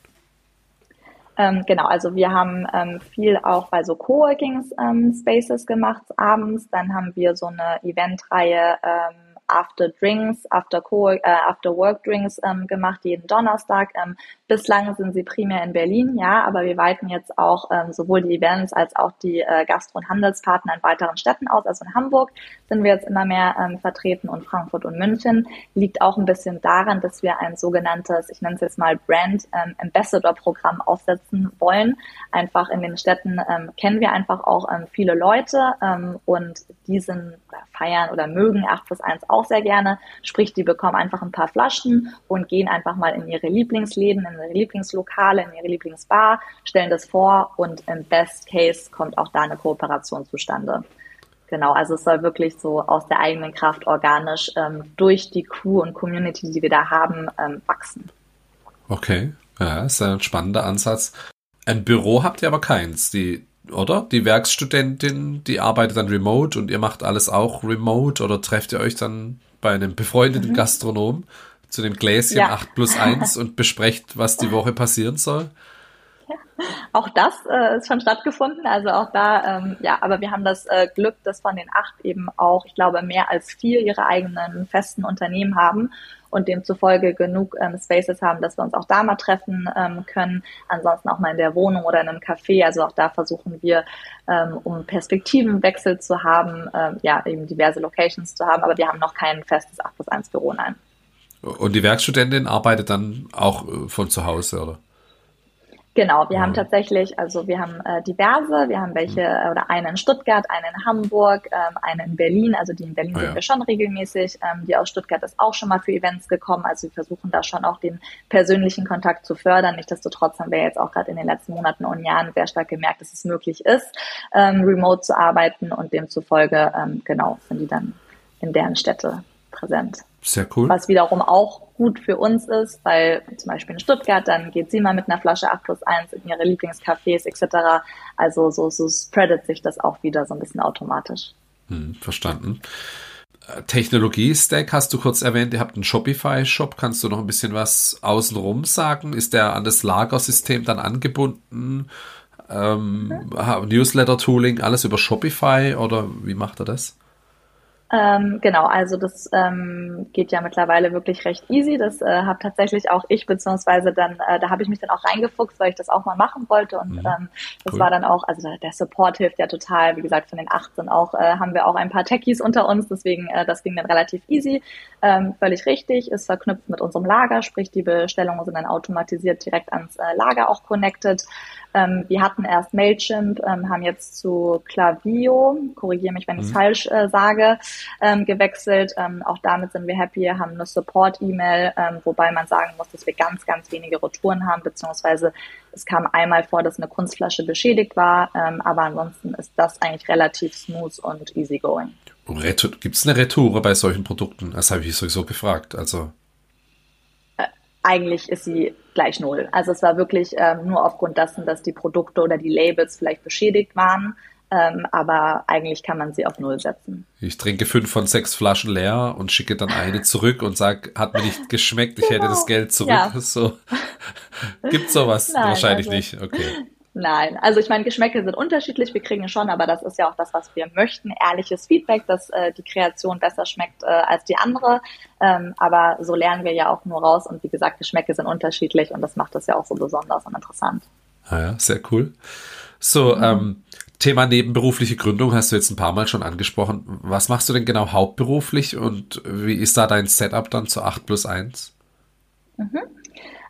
B: Ähm, genau, also wir haben ähm, viel auch bei so Coworking ähm, Spaces gemacht abends. Dann haben wir so eine Eventreihe ähm, After Drinks, After, Co äh, After Work Drinks ähm, gemacht, jeden Donnerstag. Ähm, bislang sind sie primär in Berlin, ja, aber wir weiten jetzt auch ähm, sowohl die Events als auch die äh, Gastro- und Handelspartner in weiteren Städten aus. Also in Hamburg sind wir jetzt immer mehr ähm, vertreten und Frankfurt und München. Liegt auch ein bisschen daran, dass wir ein sogenanntes, ich nenne es jetzt mal Brand ähm, Ambassador Programm aufsetzen wollen. Einfach in den Städten ähm, kennen wir einfach auch ähm, viele Leute ähm, und diesen feiern oder mögen 8 plus 1 auch sehr gerne. Sprich, die bekommen einfach ein paar Flaschen und gehen einfach mal in ihre Lieblingsläden, in ihre Lieblingslokale, in ihre Lieblingsbar, stellen das vor und im Best Case kommt auch da eine Kooperation zustande. Genau, also es soll wirklich so aus der eigenen Kraft organisch ähm, durch die Crew und Community, die wir da haben, ähm, wachsen.
A: Okay, ja, ist ein spannender Ansatz. Ein Büro habt ihr aber keins. Die oder? Die Werkstudentin, die arbeitet dann remote und ihr macht alles auch remote oder trefft ihr euch dann bei einem befreundeten mhm. Gastronom zu dem Gläschen ja. 8 plus 1 und besprecht, was die Woche passieren soll?
B: Auch das äh, ist schon stattgefunden, also auch da, ähm, ja, aber wir haben das äh, Glück, dass von den acht eben auch, ich glaube, mehr als vier ihre eigenen festen Unternehmen haben und demzufolge genug ähm, Spaces haben, dass wir uns auch da mal treffen ähm, können. Ansonsten auch mal in der Wohnung oder in einem Café. Also auch da versuchen wir, ähm, um Perspektivenwechsel zu haben, ähm, ja, eben diverse Locations zu haben. Aber wir haben noch kein festes 8 plus 1 Büro, nein.
A: Und die Werkstudentin arbeitet dann auch äh, von zu Hause, oder?
B: Genau, wir mhm. haben tatsächlich, also wir haben äh, diverse, wir haben welche mhm. oder eine in Stuttgart, eine in Hamburg, ähm, eine in Berlin, also die in Berlin oh, sehen ja. wir schon regelmäßig, ähm, die aus Stuttgart ist auch schon mal für Events gekommen, also wir versuchen da schon auch den persönlichen Kontakt zu fördern. Nichtsdestotrotz haben wir jetzt auch gerade in den letzten Monaten und Jahren sehr stark gemerkt, dass es möglich ist, ähm, remote zu arbeiten und demzufolge, ähm, genau, sind die dann in deren Städte präsent.
A: Sehr cool.
B: Was wiederum auch gut für uns ist, weil zum Beispiel in Stuttgart, dann geht sie mal mit einer Flasche 8 plus 1 in ihre Lieblingscafés etc. Also so, so spreadet sich das auch wieder so ein bisschen automatisch.
A: Hm, verstanden. Äh, Technologie-Stack hast du kurz erwähnt, ihr habt einen Shopify-Shop. Kannst du noch ein bisschen was außenrum sagen? Ist der an das Lagersystem dann angebunden? Ähm, mhm. Newsletter-Tooling, alles über Shopify oder wie macht er das?
B: Ähm, genau, also das ähm, geht ja mittlerweile wirklich recht easy. Das äh, habe tatsächlich auch ich, beziehungsweise dann, äh, da habe ich mich dann auch reingefuchst, weil ich das auch mal machen wollte. Und mhm. ähm, das cool. war dann auch, also der Support hilft ja total. Wie gesagt, von den 18 auch äh, haben wir auch ein paar Techies unter uns, deswegen äh, das ging dann relativ easy. Ähm, völlig richtig, ist verknüpft mit unserem Lager, sprich die Bestellungen sind dann automatisiert direkt ans äh, Lager auch connected. Ähm, wir hatten erst Mailchimp, ähm, haben jetzt zu Clavio, korrigiere mich, wenn ich es mhm. falsch äh, sage, ähm, gewechselt. Ähm, auch damit sind wir happy, haben eine Support-E-Mail, ähm, wobei man sagen muss, dass wir ganz, ganz wenige Retouren haben, beziehungsweise es kam einmal vor, dass eine Kunstflasche beschädigt war, ähm, aber ansonsten ist das eigentlich relativ smooth und easygoing.
A: Gibt es eine Retoure bei solchen Produkten? Das habe ich sowieso gefragt. Also
B: eigentlich ist sie gleich null. Also es war wirklich ähm, nur aufgrund dessen, dass die Produkte oder die Labels vielleicht beschädigt waren. Ähm, aber eigentlich kann man sie auf Null setzen.
A: Ich trinke fünf von sechs Flaschen leer und schicke dann eine zurück und sage, hat mir nicht geschmeckt, ich genau. hätte das Geld zurück. Ja. So. Gibt sowas Nein, wahrscheinlich also, nicht. Okay.
B: Nein, also ich meine, Geschmäcke sind unterschiedlich, wir kriegen schon, aber das ist ja auch das, was wir möchten, ehrliches Feedback, dass äh, die Kreation besser schmeckt äh, als die andere. Ähm, aber so lernen wir ja auch nur raus und wie gesagt, Geschmäcke sind unterschiedlich und das macht das ja auch so besonders und interessant.
A: Ah ja, sehr cool. So, mhm. ähm, Thema nebenberufliche Gründung hast du jetzt ein paar Mal schon angesprochen. Was machst du denn genau hauptberuflich und wie ist da dein Setup dann zu 8 plus 1?
B: Mhm.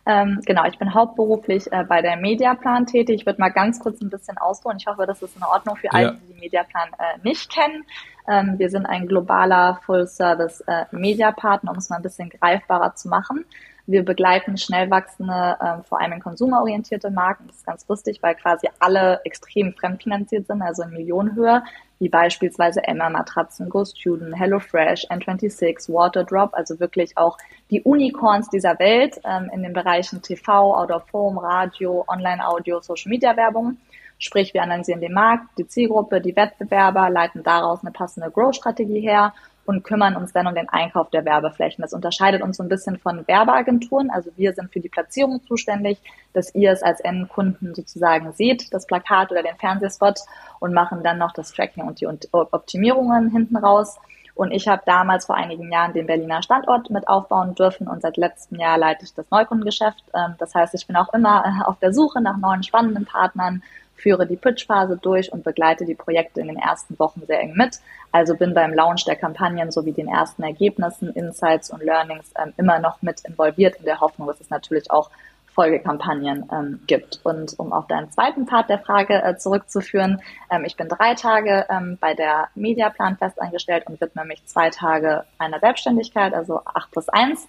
B: Ähm, genau, ich bin hauptberuflich äh, bei der Mediaplan tätig. Ich würde mal ganz kurz ein bisschen ausholen. Ich hoffe, das ist in Ordnung für alle, die die Mediaplan äh, nicht kennen. Ähm, wir sind ein globaler Full-Service äh, Mediapartner, um es mal ein bisschen greifbarer zu machen. Wir begleiten schnell wachsende, äh, vor allem in konsumerorientierte Marken. Das ist ganz lustig, weil quasi alle extrem fremdfinanziert sind, also in Millionenhöhe wie beispielsweise Emma Matratzen, Go Student, HelloFresh, N26, Waterdrop, also wirklich auch die Unicorns dieser Welt ähm, in den Bereichen TV, Out of Home, Radio, Online-Audio, Social-Media-Werbung. Sprich, wir analysieren den Markt, die Zielgruppe, die Wettbewerber, leiten daraus eine passende Growth-Strategie her und kümmern uns dann um den Einkauf der Werbeflächen. Das unterscheidet uns so ein bisschen von Werbeagenturen. Also wir sind für die Platzierung zuständig, dass ihr es als Endkunden sozusagen seht, das Plakat oder den Fernsehspot und machen dann noch das Tracking und die Optimierungen hinten raus. Und ich habe damals vor einigen Jahren den Berliner Standort mit aufbauen dürfen und seit letztem Jahr leite ich das Neukundengeschäft. Ähm, das heißt, ich bin auch immer äh, auf der Suche nach neuen spannenden Partnern führe die Pitch-Phase durch und begleite die Projekte in den ersten Wochen sehr eng mit. Also bin beim Launch der Kampagnen sowie den ersten Ergebnissen, Insights und Learnings ähm, immer noch mit involviert in der Hoffnung, dass es natürlich auch Folgekampagnen ähm, gibt. Und um auf deinen zweiten Part der Frage äh, zurückzuführen, ähm, ich bin drei Tage ähm, bei der Mediaplan fest eingestellt und widme mich zwei Tage einer Selbstständigkeit, also acht plus eins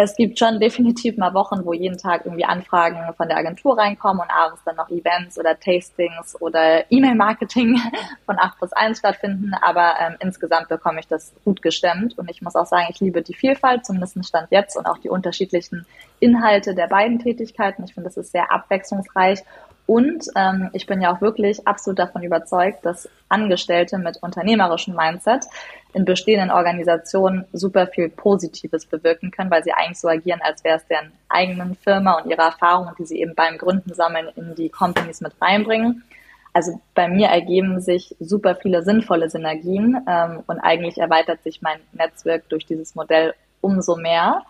B: es gibt schon definitiv mal Wochen, wo jeden Tag irgendwie Anfragen von der Agentur reinkommen und abends dann noch Events oder Tastings oder E-Mail-Marketing von 8 plus 1 stattfinden. Aber ähm, insgesamt bekomme ich das gut gestemmt und ich muss auch sagen, ich liebe die Vielfalt, zumindest Stand jetzt und auch die unterschiedlichen Inhalte der beiden Tätigkeiten. Ich finde, das ist sehr abwechslungsreich und ähm, ich bin ja auch wirklich absolut davon überzeugt, dass Angestellte mit unternehmerischem Mindset in bestehenden Organisationen super viel Positives bewirken können, weil sie eigentlich so agieren, als wäre es deren eigenen Firma und ihre Erfahrungen, die sie eben beim Gründen sammeln, in die Companies mit reinbringen. Also bei mir ergeben sich super viele sinnvolle Synergien ähm, und eigentlich erweitert sich mein Netzwerk durch dieses Modell umso mehr.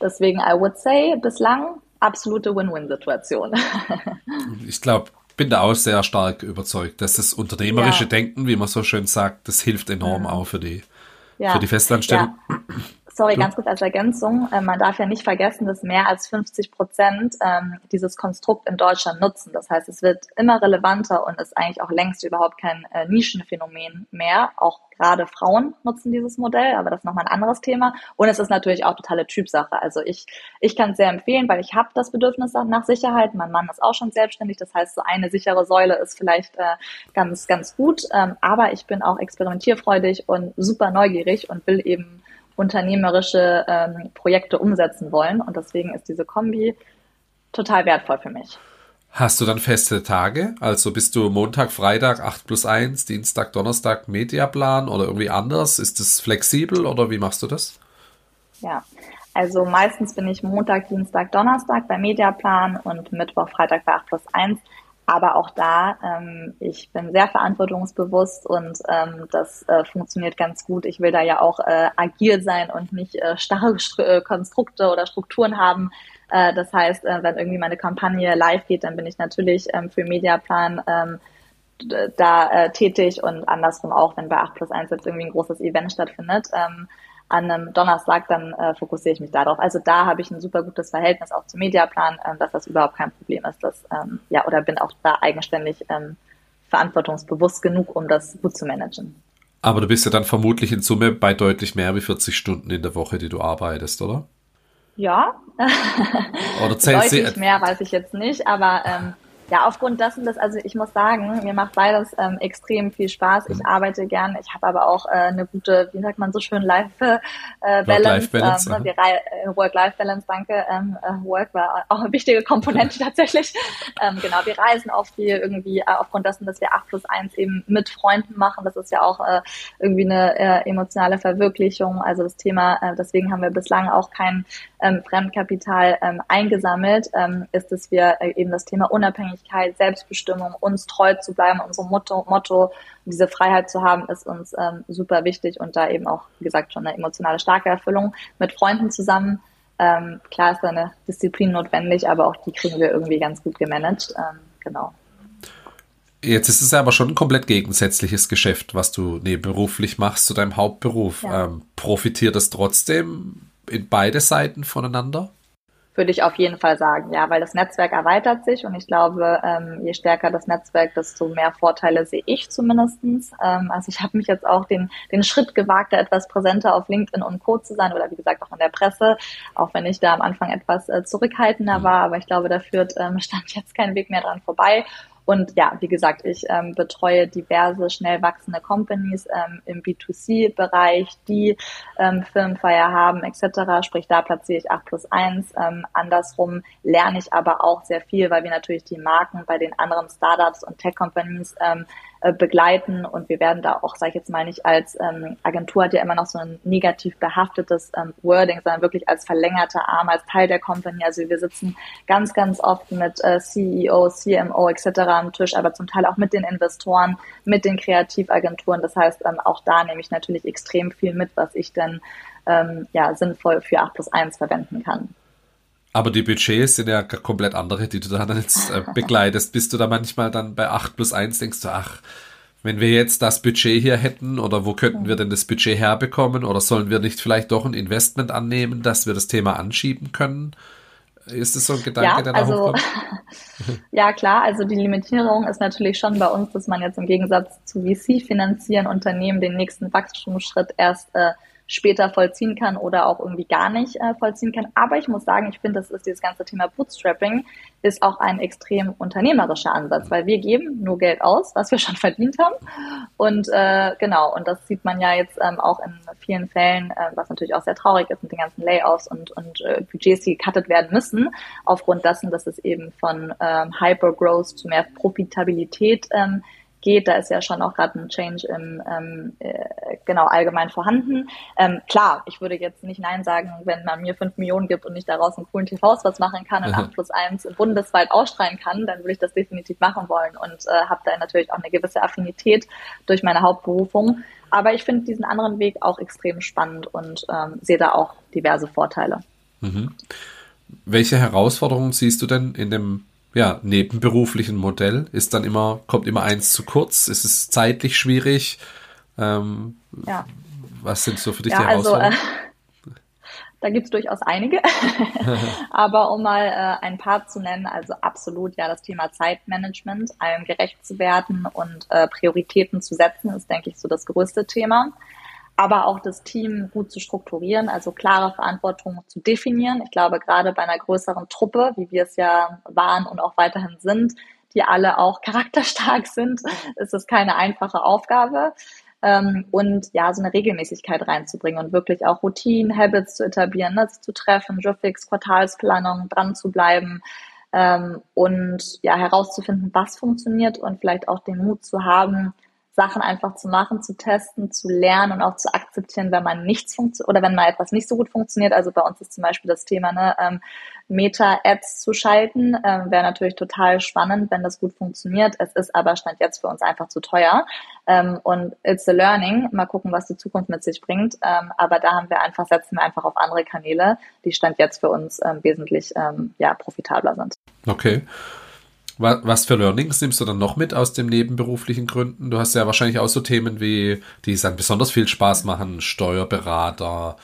B: Deswegen, I would say, bislang absolute Win-Win-Situation.
A: ich glaube, bin da auch sehr stark überzeugt, dass das unternehmerische ja. Denken, wie man so schön sagt, das hilft enorm auch für die, ja. für die Festanstellung.
B: Sorry, ganz kurz als Ergänzung. Äh, man darf ja nicht vergessen, dass mehr als 50 Prozent ähm, dieses Konstrukt in Deutschland nutzen. Das heißt, es wird immer relevanter und ist eigentlich auch längst überhaupt kein äh, Nischenphänomen mehr. Auch gerade Frauen nutzen dieses Modell, aber das ist nochmal ein anderes Thema. Und es ist natürlich auch totale Typsache. Also ich, ich kann es sehr empfehlen, weil ich habe das Bedürfnis nach Sicherheit. Mein Mann ist auch schon selbstständig. Das heißt, so eine sichere Säule ist vielleicht äh, ganz, ganz gut. Ähm, aber ich bin auch experimentierfreudig und super neugierig und will eben unternehmerische ähm, Projekte umsetzen wollen. Und deswegen ist diese Kombi total wertvoll für mich.
A: Hast du dann feste Tage? Also bist du Montag, Freitag 8 plus 1, Dienstag, Donnerstag Mediaplan oder irgendwie anders? Ist es flexibel oder wie machst du das?
B: Ja, also meistens bin ich Montag, Dienstag, Donnerstag bei Mediaplan und Mittwoch, Freitag bei 8 plus 1. Aber auch da, ähm, ich bin sehr verantwortungsbewusst und ähm, das äh, funktioniert ganz gut. Ich will da ja auch äh, agil sein und nicht äh, starre äh, Konstrukte oder Strukturen haben. Äh, das heißt, äh, wenn irgendwie meine Kampagne live geht, dann bin ich natürlich ähm, für Mediaplan ähm, da äh, tätig und andersrum auch, wenn bei 8 plus 1 jetzt irgendwie ein großes Event stattfindet. Ähm, an einem Donnerstag, dann äh, fokussiere ich mich darauf. Also da habe ich ein super gutes Verhältnis auch zum Mediaplan, äh, dass das überhaupt kein Problem ist. Dass, ähm, ja, oder bin auch da eigenständig ähm, verantwortungsbewusst genug, um das gut zu managen.
A: Aber du bist ja dann vermutlich in Summe bei deutlich mehr wie 40 Stunden in der Woche, die du arbeitest, oder?
B: Ja.
A: Oder zählst
B: deutlich mehr weiß ich jetzt nicht, aber ähm, ja, aufgrund dessen, dass, also ich muss sagen, mir macht beides ähm, extrem viel Spaß. Ich mhm. arbeite gern. Ich habe aber auch äh, eine gute, wie sagt man so schön, Life äh, Balance.
A: Balance
B: ähm, äh, Work-Life-Balance, danke. Ähm, äh, Work war auch eine wichtige Komponente tatsächlich. Ähm, genau, wir reisen auch viel irgendwie äh, aufgrund dessen, dass wir 8 plus 1 eben mit Freunden machen. Das ist ja auch äh, irgendwie eine äh, emotionale Verwirklichung. Also das Thema, äh, deswegen haben wir bislang auch kein ähm, Fremdkapital ähm, eingesammelt, ähm, ist, dass wir äh, eben das Thema unabhängig Unabhängigkeit, Selbstbestimmung, uns treu zu bleiben, unserem Motto, Motto diese Freiheit zu haben, ist uns ähm, super wichtig und da eben auch, wie gesagt, schon eine emotionale starke Erfüllung mit Freunden zusammen. Ähm, klar ist da eine Disziplin notwendig, aber auch die kriegen wir irgendwie ganz gut gemanagt. Ähm, genau.
A: Jetzt ist es aber schon ein komplett gegensätzliches Geschäft, was du nebenberuflich machst zu deinem Hauptberuf. Ja. Ähm, profitiert es trotzdem in beide Seiten voneinander?
B: Würde ich auf jeden Fall sagen, ja, weil das Netzwerk erweitert sich und ich glaube, ähm, je stärker das Netzwerk, desto mehr Vorteile sehe ich zumindestens. Ähm, also ich habe mich jetzt auch den, den Schritt gewagt, da etwas präsenter auf LinkedIn und Co. zu sein oder wie gesagt auch in der Presse, auch wenn ich da am Anfang etwas äh, zurückhaltender mhm. war, aber ich glaube, da führt ähm, stand jetzt kein Weg mehr dran vorbei. Und ja, wie gesagt, ich ähm, betreue diverse schnell wachsende Companies ähm, im B2C-Bereich, die ähm, Firmenfeier haben etc. Sprich, da platziere ich 8 plus 1. Ähm, andersrum lerne ich aber auch sehr viel, weil wir natürlich die Marken bei den anderen Startups und Tech-Companies ähm, äh, begleiten und wir werden da auch, sage ich jetzt mal nicht als ähm, Agentur hat ja immer noch so ein negativ behaftetes ähm, Wording, sondern wirklich als verlängerter Arm, als Teil der Company. Also wir sitzen ganz, ganz oft mit äh, CEO, CMO etc. am Tisch, aber zum Teil auch mit den Investoren, mit den Kreativagenturen. Das heißt, ähm, auch da nehme ich natürlich extrem viel mit, was ich denn ähm, ja, sinnvoll für 8 plus 1 verwenden kann.
A: Aber die Budgets sind ja komplett andere, die du da dann jetzt äh, begleitest. Bist du da manchmal dann bei 8 plus 1, denkst du, ach, wenn wir jetzt das Budget hier hätten oder wo könnten wir denn das Budget herbekommen oder sollen wir nicht vielleicht doch ein Investment annehmen, dass wir das Thema anschieben können? Ist das so ein Gedanke,
B: ja,
A: der
B: da also, hochkommt? ja, klar. Also die Limitierung ist natürlich schon bei uns, dass man jetzt im Gegensatz zu VC finanzieren Unternehmen den nächsten Wachstumsschritt erst äh, später vollziehen kann oder auch irgendwie gar nicht äh, vollziehen kann. Aber ich muss sagen, ich finde, das ist dieses ganze Thema Bootstrapping ist auch ein extrem unternehmerischer Ansatz, weil wir geben nur Geld aus, was wir schon verdient haben. Und äh, genau, und das sieht man ja jetzt ähm, auch in vielen Fällen, äh, was natürlich auch sehr traurig ist mit den ganzen Layoffs und, und äh, Budgets, die gecuttet werden müssen, aufgrund dessen, dass es eben von ähm, Hypergrowth zu mehr Profitabilität ähm, geht. Da ist ja schon auch gerade ein Change im ähm, äh, genau allgemein vorhanden. Ähm, klar, ich würde jetzt nicht Nein sagen, wenn man mir fünf Millionen gibt und ich daraus einen coolen TV was machen kann und mhm. 8 plus 1 bundesweit ausstrahlen kann, dann würde ich das definitiv machen wollen und äh, habe da natürlich auch eine gewisse Affinität durch meine Hauptberufung. Aber ich finde diesen anderen Weg auch extrem spannend und ähm, sehe da auch diverse Vorteile.
A: Mhm. Welche Herausforderungen siehst du denn in dem ja, nebenberuflichen Modell ist dann immer, kommt immer eins zu kurz, ist es zeitlich schwierig. Ähm, ja. Was sind so für dich ja, die Herausforderungen?
B: Also, äh, da gibt es durchaus einige. Aber um mal äh, ein paar zu nennen, also absolut ja das Thema Zeitmanagement, allem gerecht zu werden und äh, Prioritäten zu setzen, ist, denke ich, so das größte Thema aber auch das Team gut zu strukturieren, also klare Verantwortung zu definieren. Ich glaube, gerade bei einer größeren Truppe, wie wir es ja waren und auch weiterhin sind, die alle auch charakterstark sind, ist es keine einfache Aufgabe. Ähm, und ja, so eine Regelmäßigkeit reinzubringen und wirklich auch Routinen, Habits zu etablieren, ne, zu treffen, Jofix, Quartalsplanung, dran zu bleiben ähm, und ja, herauszufinden, was funktioniert und vielleicht auch den Mut zu haben, Sachen einfach zu machen, zu testen, zu lernen und auch zu akzeptieren, wenn man nichts funktioniert oder wenn mal etwas nicht so gut funktioniert. Also bei uns ist zum Beispiel das Thema, ne, ähm, Meta-Ads zu schalten, ähm, wäre natürlich total spannend, wenn das gut funktioniert. Es ist aber stand jetzt für uns einfach zu teuer. Ähm, und it's a learning. Mal gucken, was die Zukunft mit sich bringt. Ähm, aber da haben wir einfach, setzen wir einfach auf andere Kanäle, die stand jetzt für uns ähm, wesentlich ähm, ja, profitabler sind.
A: Okay. Was für Learnings nimmst du dann noch mit aus den nebenberuflichen Gründen? Du hast ja wahrscheinlich auch so Themen wie, die dann besonders viel Spaß machen, Steuerberater,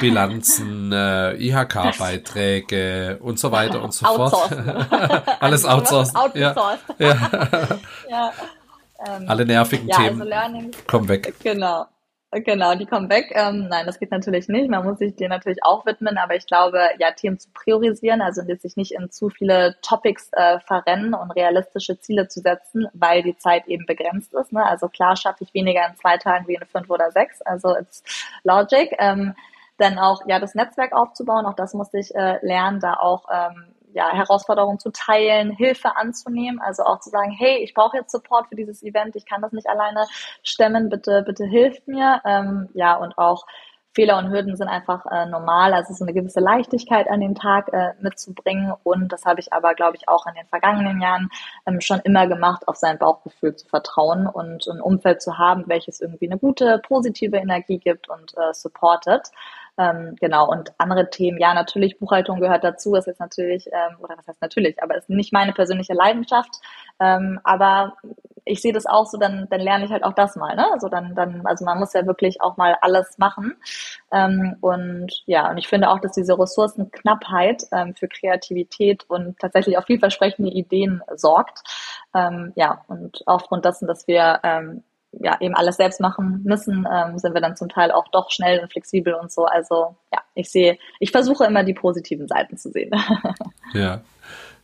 A: Bilanzen, äh, IHK-Beiträge und so weiter und so fort. Alles outsourced. outsourced. Ja. ja. ja. Ähm, Alle nervigen ja, Themen. Also kommen weg.
B: Genau. Genau, die kommen weg. Ähm, nein, das geht natürlich nicht. Man muss sich dir natürlich auch widmen, aber ich glaube, ja, Themen zu priorisieren, also sich nicht in zu viele Topics äh, verrennen und realistische Ziele zu setzen, weil die Zeit eben begrenzt ist. Ne? Also klar schaffe ich weniger in zwei Tagen wie in fünf oder sechs. Also it's logic. Ähm, dann auch ja das Netzwerk aufzubauen, auch das musste ich äh, lernen, da auch ähm, ja, Herausforderungen zu teilen, Hilfe anzunehmen, also auch zu sagen, hey, ich brauche jetzt Support für dieses Event, ich kann das nicht alleine stemmen, bitte, bitte hilft mir. Ähm, ja, und auch Fehler und Hürden sind einfach äh, normal, also so eine gewisse Leichtigkeit an den Tag äh, mitzubringen. Und das habe ich aber, glaube ich, auch in den vergangenen Jahren ähm, schon immer gemacht, auf sein Bauchgefühl zu vertrauen und ein Umfeld zu haben, welches irgendwie eine gute, positive Energie gibt und äh, supportet. Ähm, genau, und andere Themen, ja, natürlich, Buchhaltung gehört dazu, ist jetzt natürlich, ähm, oder was heißt natürlich, aber ist nicht meine persönliche Leidenschaft. Ähm, aber ich sehe das auch so, dann, dann lerne ich halt auch das mal, ne? Also dann, dann, also man muss ja wirklich auch mal alles machen. Ähm, und ja, und ich finde auch, dass diese Ressourcenknappheit ähm, für Kreativität und tatsächlich auch vielversprechende Ideen sorgt. Ähm, ja, und aufgrund dessen, dass wir ähm, ja eben alles selbst machen müssen, ähm, sind wir dann zum Teil auch doch schnell und flexibel und so. Also ja, ich sehe, ich versuche immer die positiven Seiten zu sehen.
A: ja.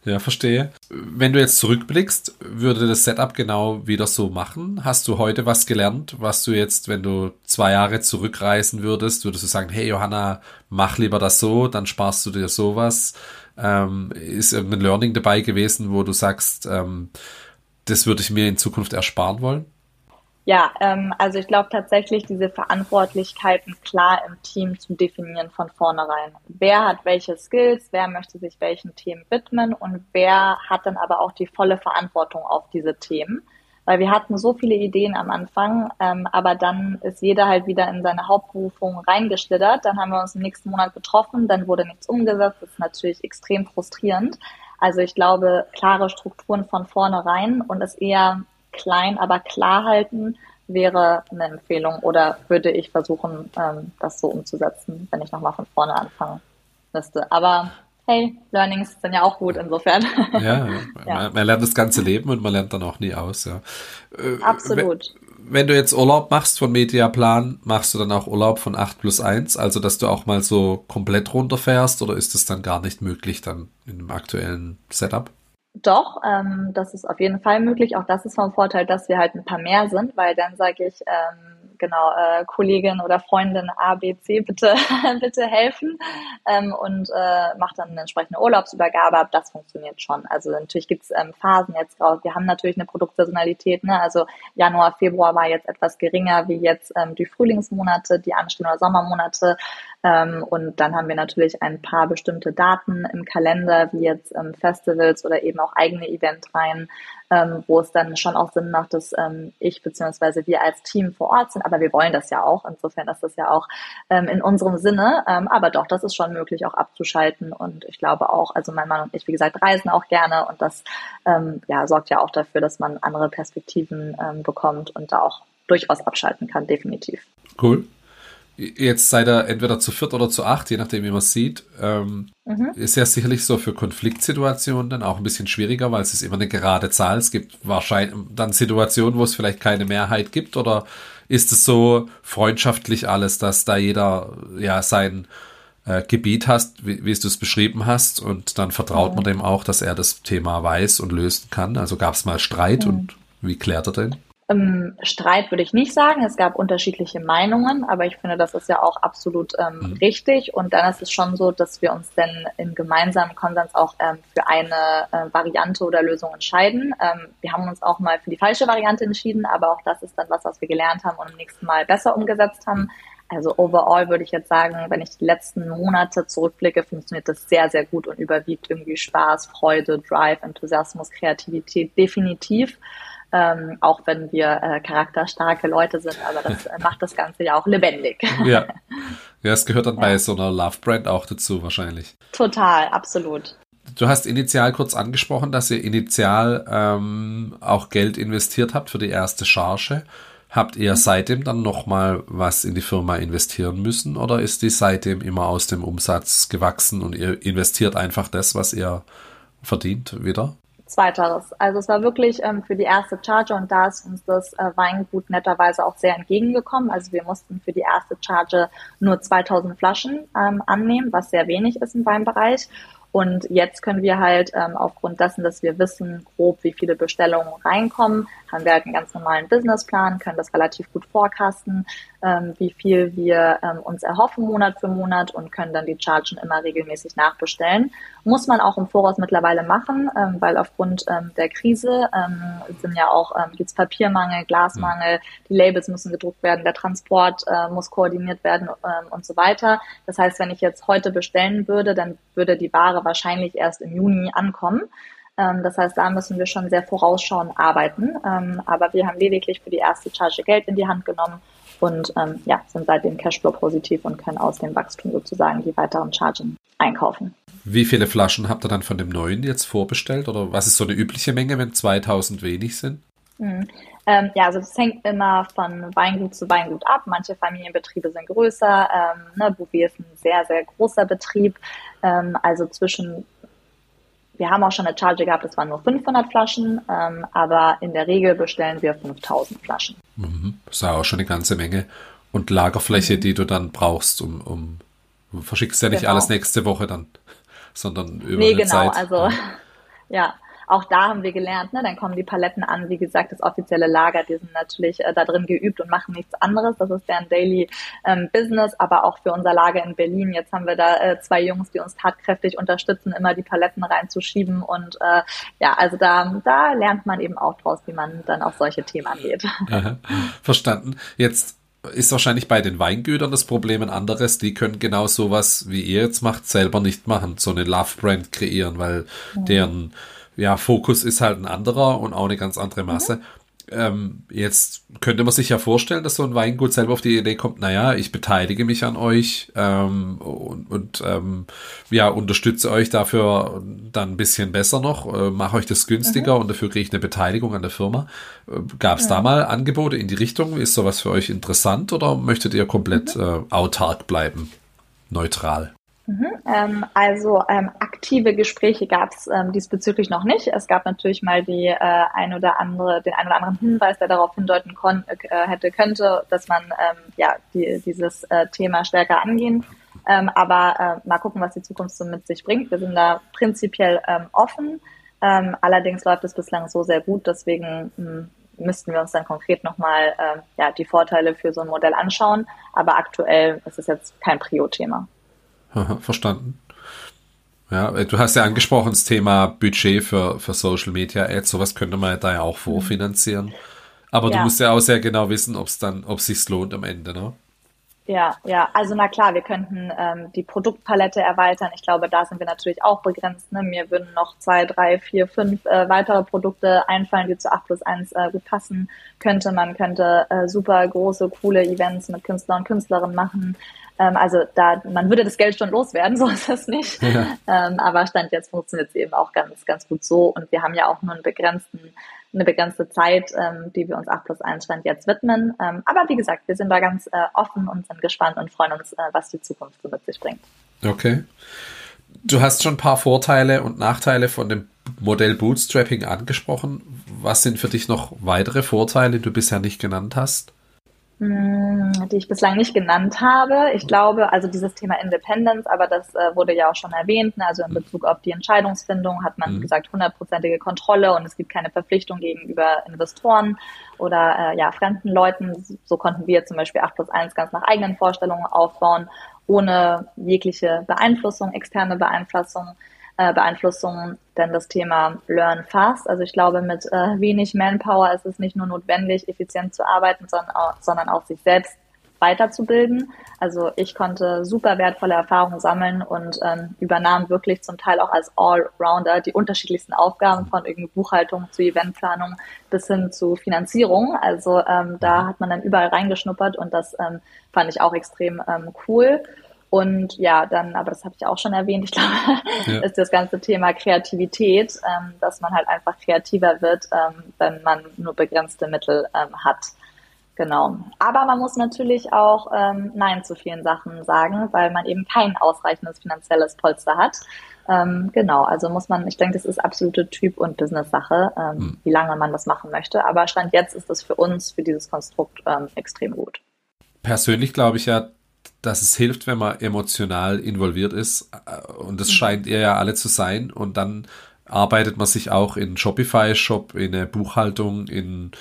A: Ja, verstehe. Wenn du jetzt zurückblickst, würde das Setup genau wieder so machen? Hast du heute was gelernt, was du jetzt, wenn du zwei Jahre zurückreisen würdest, würdest du sagen, hey Johanna, mach lieber das so, dann sparst du dir sowas? Ähm, ist irgendein Learning dabei gewesen, wo du sagst, ähm, das würde ich mir in Zukunft ersparen wollen?
B: Ja, ähm, also ich glaube tatsächlich, diese Verantwortlichkeiten klar im Team zu definieren von vornherein. Wer hat welche Skills, wer möchte sich welchen Themen widmen und wer hat dann aber auch die volle Verantwortung auf diese Themen. Weil wir hatten so viele Ideen am Anfang, ähm, aber dann ist jeder halt wieder in seine Hauptberufung reingeschlittert. Dann haben wir uns im nächsten Monat getroffen, dann wurde nichts umgesetzt. Das ist natürlich extrem frustrierend. Also ich glaube, klare Strukturen von vornherein und es eher klein, aber klar halten wäre eine Empfehlung oder würde ich versuchen, ähm, das so umzusetzen, wenn ich nochmal von vorne anfangen müsste. Aber hey, Learnings sind ja auch gut insofern.
A: Ja, ja. Man, man, lernt das ganze Leben und man lernt dann auch nie aus, ja.
B: Äh, Absolut.
A: Wenn, wenn, du jetzt Urlaub machst von Mediaplan, machst du dann auch Urlaub von 8 plus 1, also dass du auch mal so komplett runterfährst oder ist es dann gar nicht möglich dann in dem aktuellen Setup?
B: Doch, ähm, das ist auf jeden Fall möglich. Auch das ist vom Vorteil, dass wir halt ein paar mehr sind, weil dann sage ich, ähm, genau, äh, Kollegin oder Freundin A, B, C, bitte, bitte helfen ähm, und äh, macht dann eine entsprechende Urlaubsübergabe. Aber das funktioniert schon. Also natürlich gibt's ähm, Phasen jetzt raus. Wir haben natürlich eine Produktsaisonalität. Ne? Also Januar, Februar war jetzt etwas geringer wie jetzt ähm, die Frühlingsmonate, die anstehen oder Sommermonate. Ähm, und dann haben wir natürlich ein paar bestimmte Daten im Kalender, wie jetzt ähm, Festivals oder eben auch eigene Eventreihen, ähm, wo es dann schon auch Sinn macht, dass ich beziehungsweise wir als Team vor Ort sind. Aber wir wollen das ja auch. Insofern ist das ja auch in unserem Sinne. Aber doch, das ist schon möglich, auch abzuschalten. Und ich glaube auch, also mein Mann und ich, wie gesagt, reisen auch gerne. Und das ja, sorgt ja auch dafür, dass man andere Perspektiven bekommt und da auch durchaus abschalten kann, definitiv.
A: Cool. Jetzt seid ihr entweder zu viert oder zu acht, je nachdem, wie man es sieht. Ähm, mhm. Ist ja sicherlich so für Konfliktsituationen dann auch ein bisschen schwieriger, weil es ist immer eine gerade Zahl. Es gibt wahrscheinlich dann Situationen, wo es vielleicht keine Mehrheit gibt oder ist es so freundschaftlich alles, dass da jeder ja sein äh, Gebiet hast, wie, wie du es beschrieben hast und dann vertraut mhm. man dem auch, dass er das Thema weiß und lösen kann. Also gab es mal Streit mhm. und wie klärt er den?
B: Ähm, Streit würde ich nicht sagen. Es gab unterschiedliche Meinungen, aber ich finde, das ist ja auch absolut ähm, mhm. richtig. Und dann ist es schon so, dass wir uns dann im gemeinsamen Konsens auch ähm, für eine äh, Variante oder Lösung entscheiden. Ähm, wir haben uns auch mal für die falsche Variante entschieden, aber auch das ist dann was, was wir gelernt haben und im nächsten Mal besser umgesetzt haben. Also overall würde ich jetzt sagen, wenn ich die letzten Monate zurückblicke, funktioniert das sehr, sehr gut und überwiegt irgendwie Spaß, Freude, Drive, Enthusiasmus, Kreativität definitiv ähm, auch wenn wir äh, charakterstarke Leute sind, aber das äh, macht das Ganze ja auch lebendig.
A: Ja, ja es gehört dann ja. bei so einer Love-Brand auch dazu wahrscheinlich.
B: Total, absolut.
A: Du hast initial kurz angesprochen, dass ihr initial ähm, auch Geld investiert habt für die erste Charge. Habt ihr mhm. seitdem dann nochmal was in die Firma investieren müssen oder ist die seitdem immer aus dem Umsatz gewachsen und ihr investiert einfach das, was ihr verdient, wieder?
B: Zweiteres. Also es war wirklich ähm, für die erste Charge und da ist uns das äh, Weingut netterweise auch sehr entgegengekommen. Also wir mussten für die erste Charge nur 2000 Flaschen ähm, annehmen, was sehr wenig ist im Weinbereich. Und jetzt können wir halt ähm, aufgrund dessen, dass wir wissen grob, wie viele Bestellungen reinkommen, haben wir halt einen ganz normalen Businessplan, können das relativ gut forecasten, ähm, wie viel wir ähm, uns erhoffen Monat für Monat und können dann die Chargen immer regelmäßig nachbestellen. Muss man auch im Voraus mittlerweile machen, ähm, weil aufgrund ähm, der Krise ähm, sind ja auch ähm, gibt's Papiermangel, Glasmangel, die Labels müssen gedruckt werden, der Transport äh, muss koordiniert werden ähm, und so weiter. Das heißt, wenn ich jetzt heute bestellen würde, dann würde die Ware wahrscheinlich erst im Juni ankommen. Ähm, das heißt, da müssen wir schon sehr vorausschauend arbeiten. Ähm, aber wir haben lediglich für die erste Charge Geld in die Hand genommen und ähm, ja, sind seitdem Cashflow positiv und können aus dem Wachstum sozusagen die weiteren Chargen einkaufen.
A: Wie viele Flaschen habt ihr dann von dem neuen jetzt vorbestellt? Oder was ist so eine übliche Menge, wenn 2000 wenig sind?
B: Mhm. Ähm, ja, also es hängt immer von Weingut zu Weingut ab. Manche Familienbetriebe sind größer. Ähm, ne, Bouvier ist ein sehr, sehr großer Betrieb. Ähm, also zwischen wir haben auch schon eine Charge gehabt, das waren nur 500 Flaschen, ähm, aber in der Regel bestellen wir 5000 Flaschen.
A: Mhm. Das ist ja auch schon eine ganze Menge. Und Lagerfläche, mhm. die du dann brauchst, um, um du verschickst ja nicht genau. alles nächste Woche dann, sondern über nee, eine genau, Zeit.
B: Also ja, auch da haben wir gelernt, ne, dann kommen die Paletten an, wie gesagt, das offizielle Lager, die sind natürlich äh, da drin geübt und machen nichts anderes. Das ist deren Daily ähm, Business, aber auch für unser Lager in Berlin. Jetzt haben wir da äh, zwei Jungs, die uns tatkräftig unterstützen, immer die Paletten reinzuschieben und äh, ja, also da, da lernt man eben auch draus, wie man dann auf solche Themen angeht.
A: Aha, verstanden. Jetzt ist wahrscheinlich bei den Weingütern das Problem ein anderes. Die können genau sowas, wie ihr jetzt macht, selber nicht machen. So eine Love-Brand kreieren, weil mhm. deren ja, Fokus ist halt ein anderer und auch eine ganz andere Masse. Mhm. Ähm, jetzt könnte man sich ja vorstellen, dass so ein Weingut selber auf die Idee kommt, naja, ich beteilige mich an euch ähm, und, und ähm, ja, unterstütze euch dafür dann ein bisschen besser noch, äh, mache euch das günstiger mhm. und dafür kriege ich eine Beteiligung an der Firma. Äh, Gab es ja. da mal Angebote in die Richtung? Ist sowas für euch interessant oder möchtet ihr komplett mhm. äh, autark bleiben? Neutral?
B: Mhm, ähm, also ähm, aktive Gespräche gab es ähm, diesbezüglich noch nicht. Es gab natürlich mal die äh, ein oder andere, den ein oder anderen Hinweis, der darauf hindeuten kon äh, hätte könnte, dass man ähm, ja die, dieses äh, Thema stärker angehen. Ähm, aber äh, mal gucken, was die Zukunft so mit sich bringt. Wir sind da prinzipiell ähm, offen. Ähm, allerdings läuft es bislang so sehr gut, deswegen mh, hm, müssten wir uns dann konkret nochmal ja, die Vorteile für so ein Modell anschauen. Aber aktuell ist es jetzt kein Prio-Thema.
A: Verstanden. Ja, du hast ja angesprochen, das Thema Budget für, für Social Media Ads, sowas könnte man da ja auch mhm. vorfinanzieren. Aber ja. du musst ja auch sehr genau wissen, ob es dann, ob es sich lohnt am Ende, ne?
B: Ja, ja, also na klar, wir könnten ähm, die Produktpalette erweitern. Ich glaube, da sind wir natürlich auch begrenzt. Ne? Mir würden noch zwei, drei, vier, fünf äh, weitere Produkte einfallen, die zu 8 plus 1 äh, gut passen könnte. Man könnte äh, super große, coole Events mit Künstler und Künstlerinnen machen. Ähm, also da, man würde das Geld schon loswerden, so ist das nicht. Ja. Ähm, aber Stand jetzt funktioniert es eben auch ganz, ganz gut so. Und wir haben ja auch nur einen begrenzten, eine begrenzte Zeit, ähm, die wir uns 8 plus 1 Stand jetzt widmen. Ähm, aber wie gesagt, wir sind da ganz äh, offen und sind gespannt und freuen uns, äh, was die Zukunft so mit sich bringt.
A: Okay. Du hast schon ein paar Vorteile und Nachteile von dem Modell Bootstrapping angesprochen. Was sind für dich noch weitere Vorteile, die du bisher nicht genannt hast?
B: Hm, die ich bislang nicht genannt habe. Ich glaube, also dieses Thema Independence, aber das äh, wurde ja auch schon erwähnt. Ne? Also in Bezug auf die Entscheidungsfindung hat man mhm. gesagt hundertprozentige Kontrolle und es gibt keine Verpflichtung gegenüber Investoren oder äh, ja fremden Leuten. So konnten wir zum Beispiel 8 plus 1 ganz nach eigenen Vorstellungen aufbauen, ohne jegliche Beeinflussung, externe Beeinflussung äh, Beeinflussung, denn das Thema Learn Fast. Also ich glaube, mit äh, wenig Manpower ist es nicht nur notwendig, effizient zu arbeiten, sondern auch, sondern auch sich selbst weiterzubilden. Also ich konnte super wertvolle Erfahrungen sammeln und ähm, übernahm wirklich zum Teil auch als Allrounder die unterschiedlichsten Aufgaben von irgendwie Buchhaltung zu Eventplanung bis hin zu Finanzierung. Also ähm, da hat man dann überall reingeschnuppert und das ähm, fand ich auch extrem ähm, cool. Und ja, dann, aber das habe ich auch schon erwähnt, ich glaube, ja. ist das ganze Thema Kreativität, ähm, dass man halt einfach kreativer wird, ähm, wenn man nur begrenzte Mittel ähm, hat. Genau. Aber man muss natürlich auch ähm, Nein zu vielen Sachen sagen, weil man eben kein ausreichendes finanzielles Polster hat. Ähm, genau, also muss man, ich denke, das ist absolute Typ- und Business-Sache, ähm, hm. wie lange man das machen möchte. Aber Stand jetzt ist das für uns, für dieses Konstrukt extrem gut.
A: Persönlich glaube ich ja, dass es hilft, wenn man emotional involviert ist. Und das mhm. scheint ihr ja alle zu sein. Und dann arbeitet man sich auch in Shopify-Shop, in eine Buchhaltung, in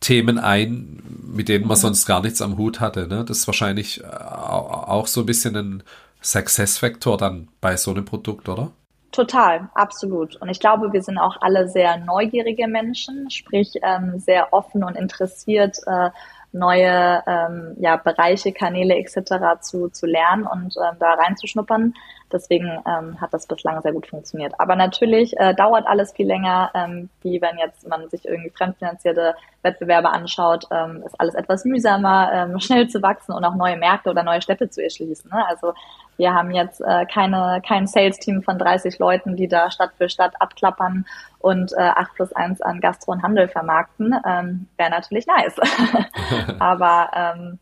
A: Themen ein, mit denen man mhm. sonst gar nichts am Hut hatte. Ne? Das ist wahrscheinlich auch so ein bisschen ein Success-Faktor dann bei so einem Produkt, oder?
B: Total, absolut. Und ich glaube, wir sind auch alle sehr neugierige Menschen, sprich ähm, sehr offen und interessiert, äh, neue ähm, ja, Bereiche, Kanäle etc. zu, zu lernen und ähm, da reinzuschnuppern. Deswegen ähm, hat das bislang sehr gut funktioniert. Aber natürlich äh, dauert alles viel länger, ähm, wie wenn jetzt man sich irgendwie fremdfinanzierte Wettbewerbe anschaut, ähm, ist alles etwas mühsamer, ähm, schnell zu wachsen und auch neue Märkte oder neue Städte zu erschließen. Ne? Also wir haben jetzt äh, keine, kein Sales-Team von 30 Leuten, die da Stadt für Stadt abklappern und äh, 8 plus 1 an Gastro und Handel vermarkten. Ähm, Wäre natürlich nice. Aber ähm,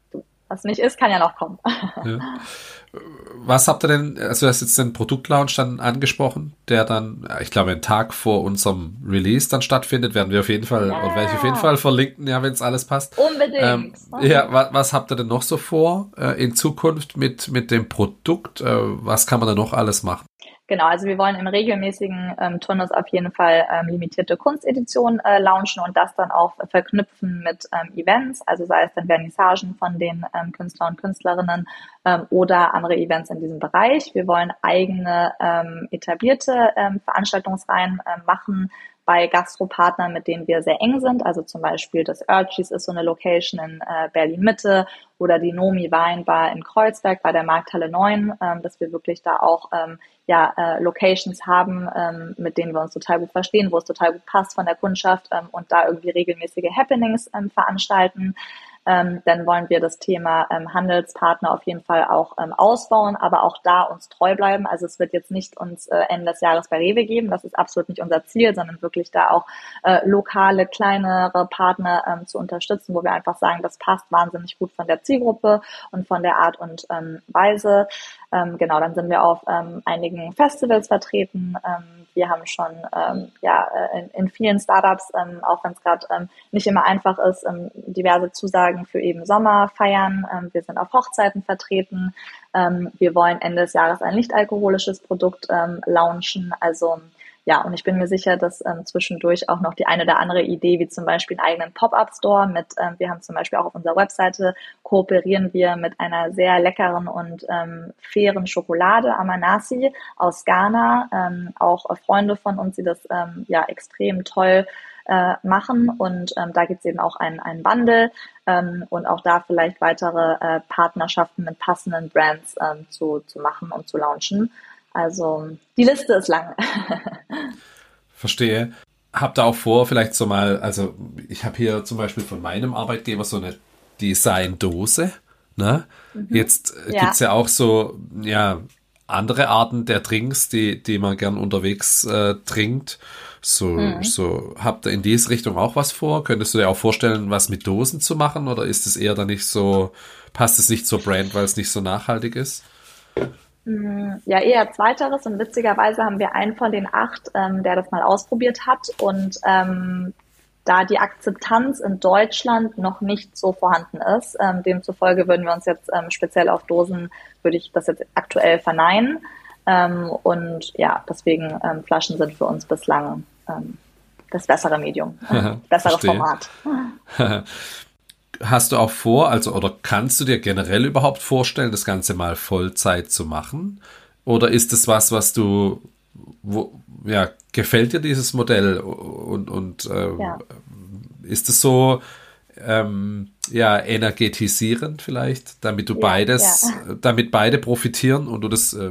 B: was nicht ist, kann ja noch kommen. Ja.
A: Was habt ihr denn, also du hast jetzt den Produktlaunch dann angesprochen, der dann, ich glaube, einen Tag vor unserem Release dann stattfindet, werden wir auf jeden Fall, ja. werde ich auf jeden Fall verlinken, ja, wenn es alles passt.
B: Unbedingt. Ähm,
A: ja, was, was, habt ihr denn noch so vor äh, in Zukunft mit, mit dem Produkt? Äh, was kann man da noch alles machen?
B: Genau, also wir wollen im regelmäßigen ähm, Turnus auf jeden Fall ähm, limitierte Kunsteditionen äh, launchen und das dann auch verknüpfen mit ähm, Events, also sei es dann Vernissagen von den ähm, Künstlern und Künstlerinnen ähm, oder andere Events in diesem Bereich. Wir wollen eigene ähm, etablierte ähm, Veranstaltungsreihen äh, machen, bei Gastropartnern, mit denen wir sehr eng sind. Also zum Beispiel das Urchis ist so eine Location in äh, Berlin Mitte oder die Nomi Weinbar in Kreuzberg bei der Markthalle 9, ähm, dass wir wirklich da auch ähm, ja, äh, Locations haben, ähm, mit denen wir uns total gut verstehen, wo es total gut passt von der Kundschaft ähm, und da irgendwie regelmäßige Happenings ähm, veranstalten ähm, dann wollen wir das Thema ähm, Handelspartner auf jeden Fall auch ähm, ausbauen, aber auch da uns treu bleiben. Also es wird jetzt nicht uns äh, Ende des Jahres bei Rewe geben, das ist absolut nicht unser Ziel, sondern wirklich da auch äh, lokale, kleinere Partner ähm, zu unterstützen, wo wir einfach sagen, das passt wahnsinnig gut von der Zielgruppe und von der Art und ähm, Weise. Ähm, genau, dann sind wir auf ähm, einigen Festivals vertreten. Ähm, wir haben schon ähm, ja, äh, in, in vielen Startups, ähm, auch wenn es gerade ähm, nicht immer einfach ist, diverse Zusagen für eben Sommer feiern. Ähm, wir sind auf Hochzeiten vertreten. Wir wollen Ende des Jahres ein nicht alkoholisches Produkt launchen. Also ja, und ich bin mir sicher, dass ähm, zwischendurch auch noch die eine oder andere Idee, wie zum Beispiel einen eigenen Pop-up-Store mit, ähm, wir haben zum Beispiel auch auf unserer Webseite, kooperieren wir mit einer sehr leckeren und ähm, fairen Schokolade, Amanasi aus Ghana. Ähm, auch Freunde von uns, die das ähm, ja extrem toll äh, machen. Und ähm, da gibt es eben auch einen, einen Bundle ähm, und auch da vielleicht weitere äh, Partnerschaften mit passenden Brands ähm, zu, zu machen und zu launchen. Also die Liste ist lang.
A: Verstehe. Habt ihr auch vor, vielleicht so mal, also ich habe hier zum Beispiel von meinem Arbeitgeber so eine Design-Dose. Ne? Mhm. Jetzt äh, ja. gibt's ja auch so, ja, andere Arten der Drinks, die, die man gern unterwegs äh, trinkt. So, mhm. so, habt ihr in diese Richtung auch was vor? Könntest du dir auch vorstellen, was mit Dosen zu machen? Oder ist es eher dann nicht so, passt es nicht zur Brand, weil es nicht so nachhaltig ist?
B: Mm, ja, eher zweiteres. Und witzigerweise haben wir einen von den acht, ähm, der das mal ausprobiert hat. Und ähm, da die Akzeptanz in Deutschland noch nicht so vorhanden ist, ähm, demzufolge würden wir uns jetzt ähm, speziell auf Dosen, würde ich das jetzt aktuell verneinen. Ähm, und ja, deswegen ähm, Flaschen sind für uns bislang ähm, das bessere Medium, bessere Format.
A: hast du auch vor, also oder kannst du dir generell überhaupt vorstellen, das Ganze mal Vollzeit zu machen? Oder ist es was, was du, wo, ja, gefällt dir dieses Modell und, und äh, ja. ist es so, ähm, ja, energetisierend vielleicht, damit du ja, beides, ja. damit beide profitieren und du das, äh,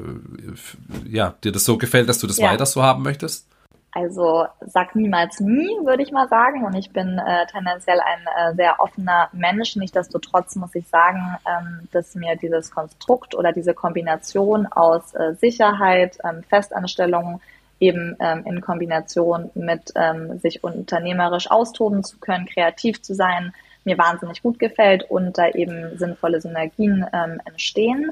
A: ja, dir das so gefällt, dass du das weiter so haben möchtest?
B: Also sag niemals nie, würde ich mal sagen. Und ich bin äh, tendenziell ein äh, sehr offener Mensch. Nichtsdestotrotz muss ich sagen, ähm, dass mir dieses Konstrukt oder diese Kombination aus äh, Sicherheit, ähm, Festanstellung eben ähm, in Kombination mit ähm, sich unternehmerisch austoben zu können, kreativ zu sein, mir wahnsinnig gut gefällt und da eben sinnvolle Synergien ähm, entstehen.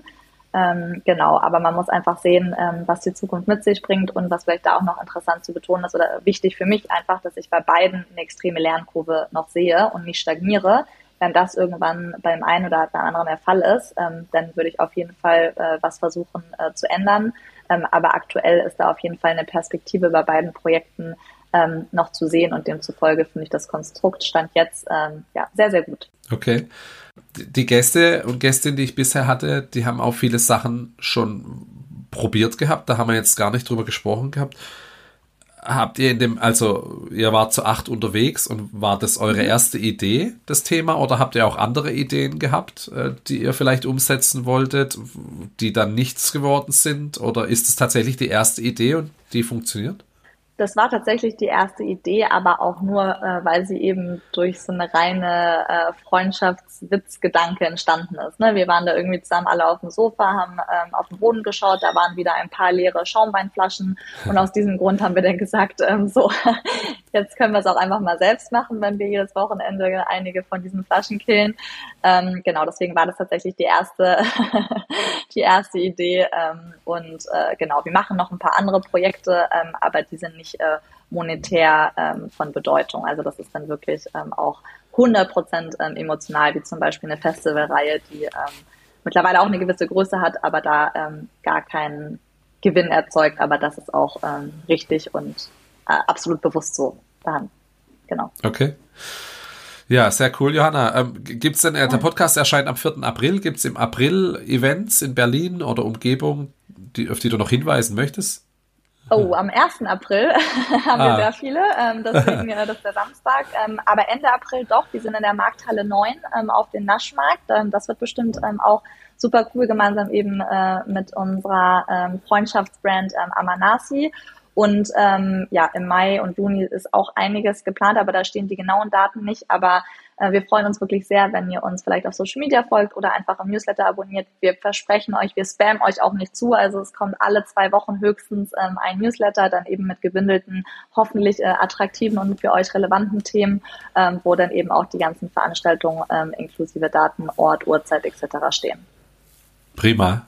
B: Ähm, genau, aber man muss einfach sehen, ähm, was die Zukunft mit sich bringt und was vielleicht da auch noch interessant zu betonen ist oder wichtig für mich einfach, dass ich bei beiden eine extreme Lernkurve noch sehe und nicht stagniere, wenn das irgendwann beim einen oder beim anderen der Fall ist, ähm, dann würde ich auf jeden Fall äh, was versuchen äh, zu ändern. Ähm, aber aktuell ist da auf jeden Fall eine Perspektive bei beiden Projekten ähm, noch zu sehen und demzufolge finde ich das Konstrukt stand jetzt ähm, ja sehr, sehr gut.
A: Okay. Die Gäste und Gästinnen, die ich bisher hatte, die haben auch viele Sachen schon probiert gehabt. Da haben wir jetzt gar nicht drüber gesprochen gehabt. Habt ihr in dem, also ihr wart zu acht unterwegs und war das eure mhm. erste Idee, das Thema, oder habt ihr auch andere Ideen gehabt, äh, die ihr vielleicht umsetzen wolltet, die dann nichts geworden sind? Oder ist es tatsächlich die erste Idee und die funktioniert?
B: Das war tatsächlich die erste Idee, aber auch nur, äh, weil sie eben durch so eine reine äh, Freundschaftswitzgedanke entstanden ist. Ne? Wir waren da irgendwie zusammen alle auf dem Sofa, haben ähm, auf den Boden geschaut, da waren wieder ein paar leere Schaumweinflaschen und aus diesem Grund haben wir dann gesagt, ähm, so, jetzt können wir es auch einfach mal selbst machen, wenn wir jedes Wochenende einige von diesen Flaschen killen. Ähm, genau, deswegen war das tatsächlich die erste, die erste Idee ähm, und äh, genau, wir machen noch ein paar andere Projekte, ähm, aber die sind nicht äh, monetär ähm, von Bedeutung. Also das ist dann wirklich ähm, auch 100 Prozent ähm, emotional, wie zum Beispiel eine Festivalreihe, die mittlerweile auch eine gewisse Größe hat, aber da gar keinen Gewinn erzeugt. Aber das ist auch richtig und äh, absolut bewusst so. Dann. Genau.
A: Okay. Ja, sehr cool, Johanna. Ähm, Gibt es denn, äh, der Podcast erscheint am 4. April. Gibt es im April Events in Berlin oder Umgebung, die, auf die du noch hinweisen möchtest?
B: Oh, am 1. April haben ah. wir sehr viele, ähm, deswegen äh, das ist der Samstag. Ähm, aber Ende April doch, wir sind in der Markthalle 9 ähm, auf dem Naschmarkt. Ähm, das wird bestimmt ähm, auch super cool, gemeinsam eben äh, mit unserer ähm, Freundschaftsbrand Amanasi. Und ähm, ja, im Mai und Juni ist auch einiges geplant, aber da stehen die genauen Daten nicht. Aber äh, wir freuen uns wirklich sehr, wenn ihr uns vielleicht auf Social Media folgt oder einfach im Newsletter abonniert. Wir versprechen euch, wir spammen euch auch nicht zu. Also es kommt alle zwei Wochen höchstens ähm, ein Newsletter, dann eben mit gebündelten, hoffentlich äh, attraktiven und für euch relevanten Themen, ähm, wo dann eben auch die ganzen Veranstaltungen ähm, inklusive Daten, Ort, Uhrzeit etc. stehen.
A: Prima.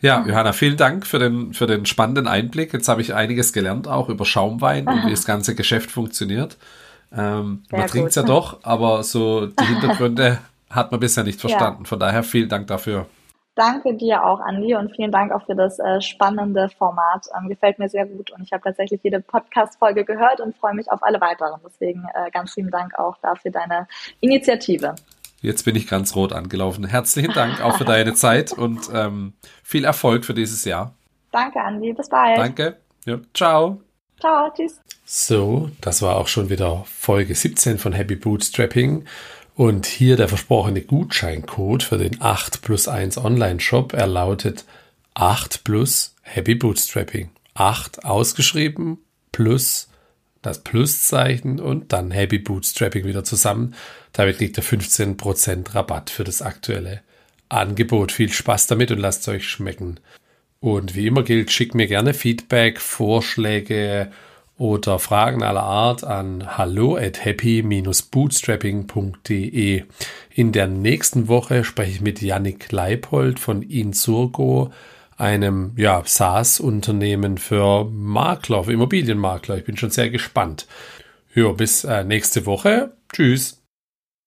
A: Ja, Johanna, vielen Dank für den, für den spannenden Einblick. Jetzt habe ich einiges gelernt, auch über Schaumwein und wie das ganze Geschäft funktioniert. Ähm, man trinkt es ja doch, aber so die Hintergründe hat man bisher nicht verstanden. Ja. Von daher vielen Dank dafür.
B: Danke dir auch, Andi, und vielen Dank auch für das äh, spannende Format. Ähm, gefällt mir sehr gut und ich habe tatsächlich jede Podcast-Folge gehört und freue mich auf alle weiteren. Deswegen äh, ganz vielen Dank auch dafür deine Initiative.
A: Jetzt bin ich ganz rot angelaufen. Herzlichen Dank auch für deine Zeit und ähm, viel Erfolg für dieses Jahr.
B: Danke, Andi. Bis bald.
A: Danke. Ja, ciao.
B: Ciao, tschüss.
A: So, das war auch schon wieder Folge 17 von Happy Bootstrapping. Und hier der versprochene Gutscheincode für den 8 plus 1 Online-Shop. Er lautet 8 plus Happy Bootstrapping. 8 ausgeschrieben plus das Pluszeichen und dann Happy Bootstrapping wieder zusammen. Damit kriegt ihr 15% Rabatt für das aktuelle Angebot. Viel Spaß damit und lasst es euch schmecken. Und wie immer gilt, schickt mir gerne Feedback, Vorschläge oder Fragen aller Art an hallo at happy-bootstrapping.de. In der nächsten Woche spreche ich mit Yannick Leipold von Insurgo, einem ja, SaaS-Unternehmen für Makler, für Immobilienmakler. Ich bin schon sehr gespannt. Ja, bis äh, nächste Woche. Tschüss.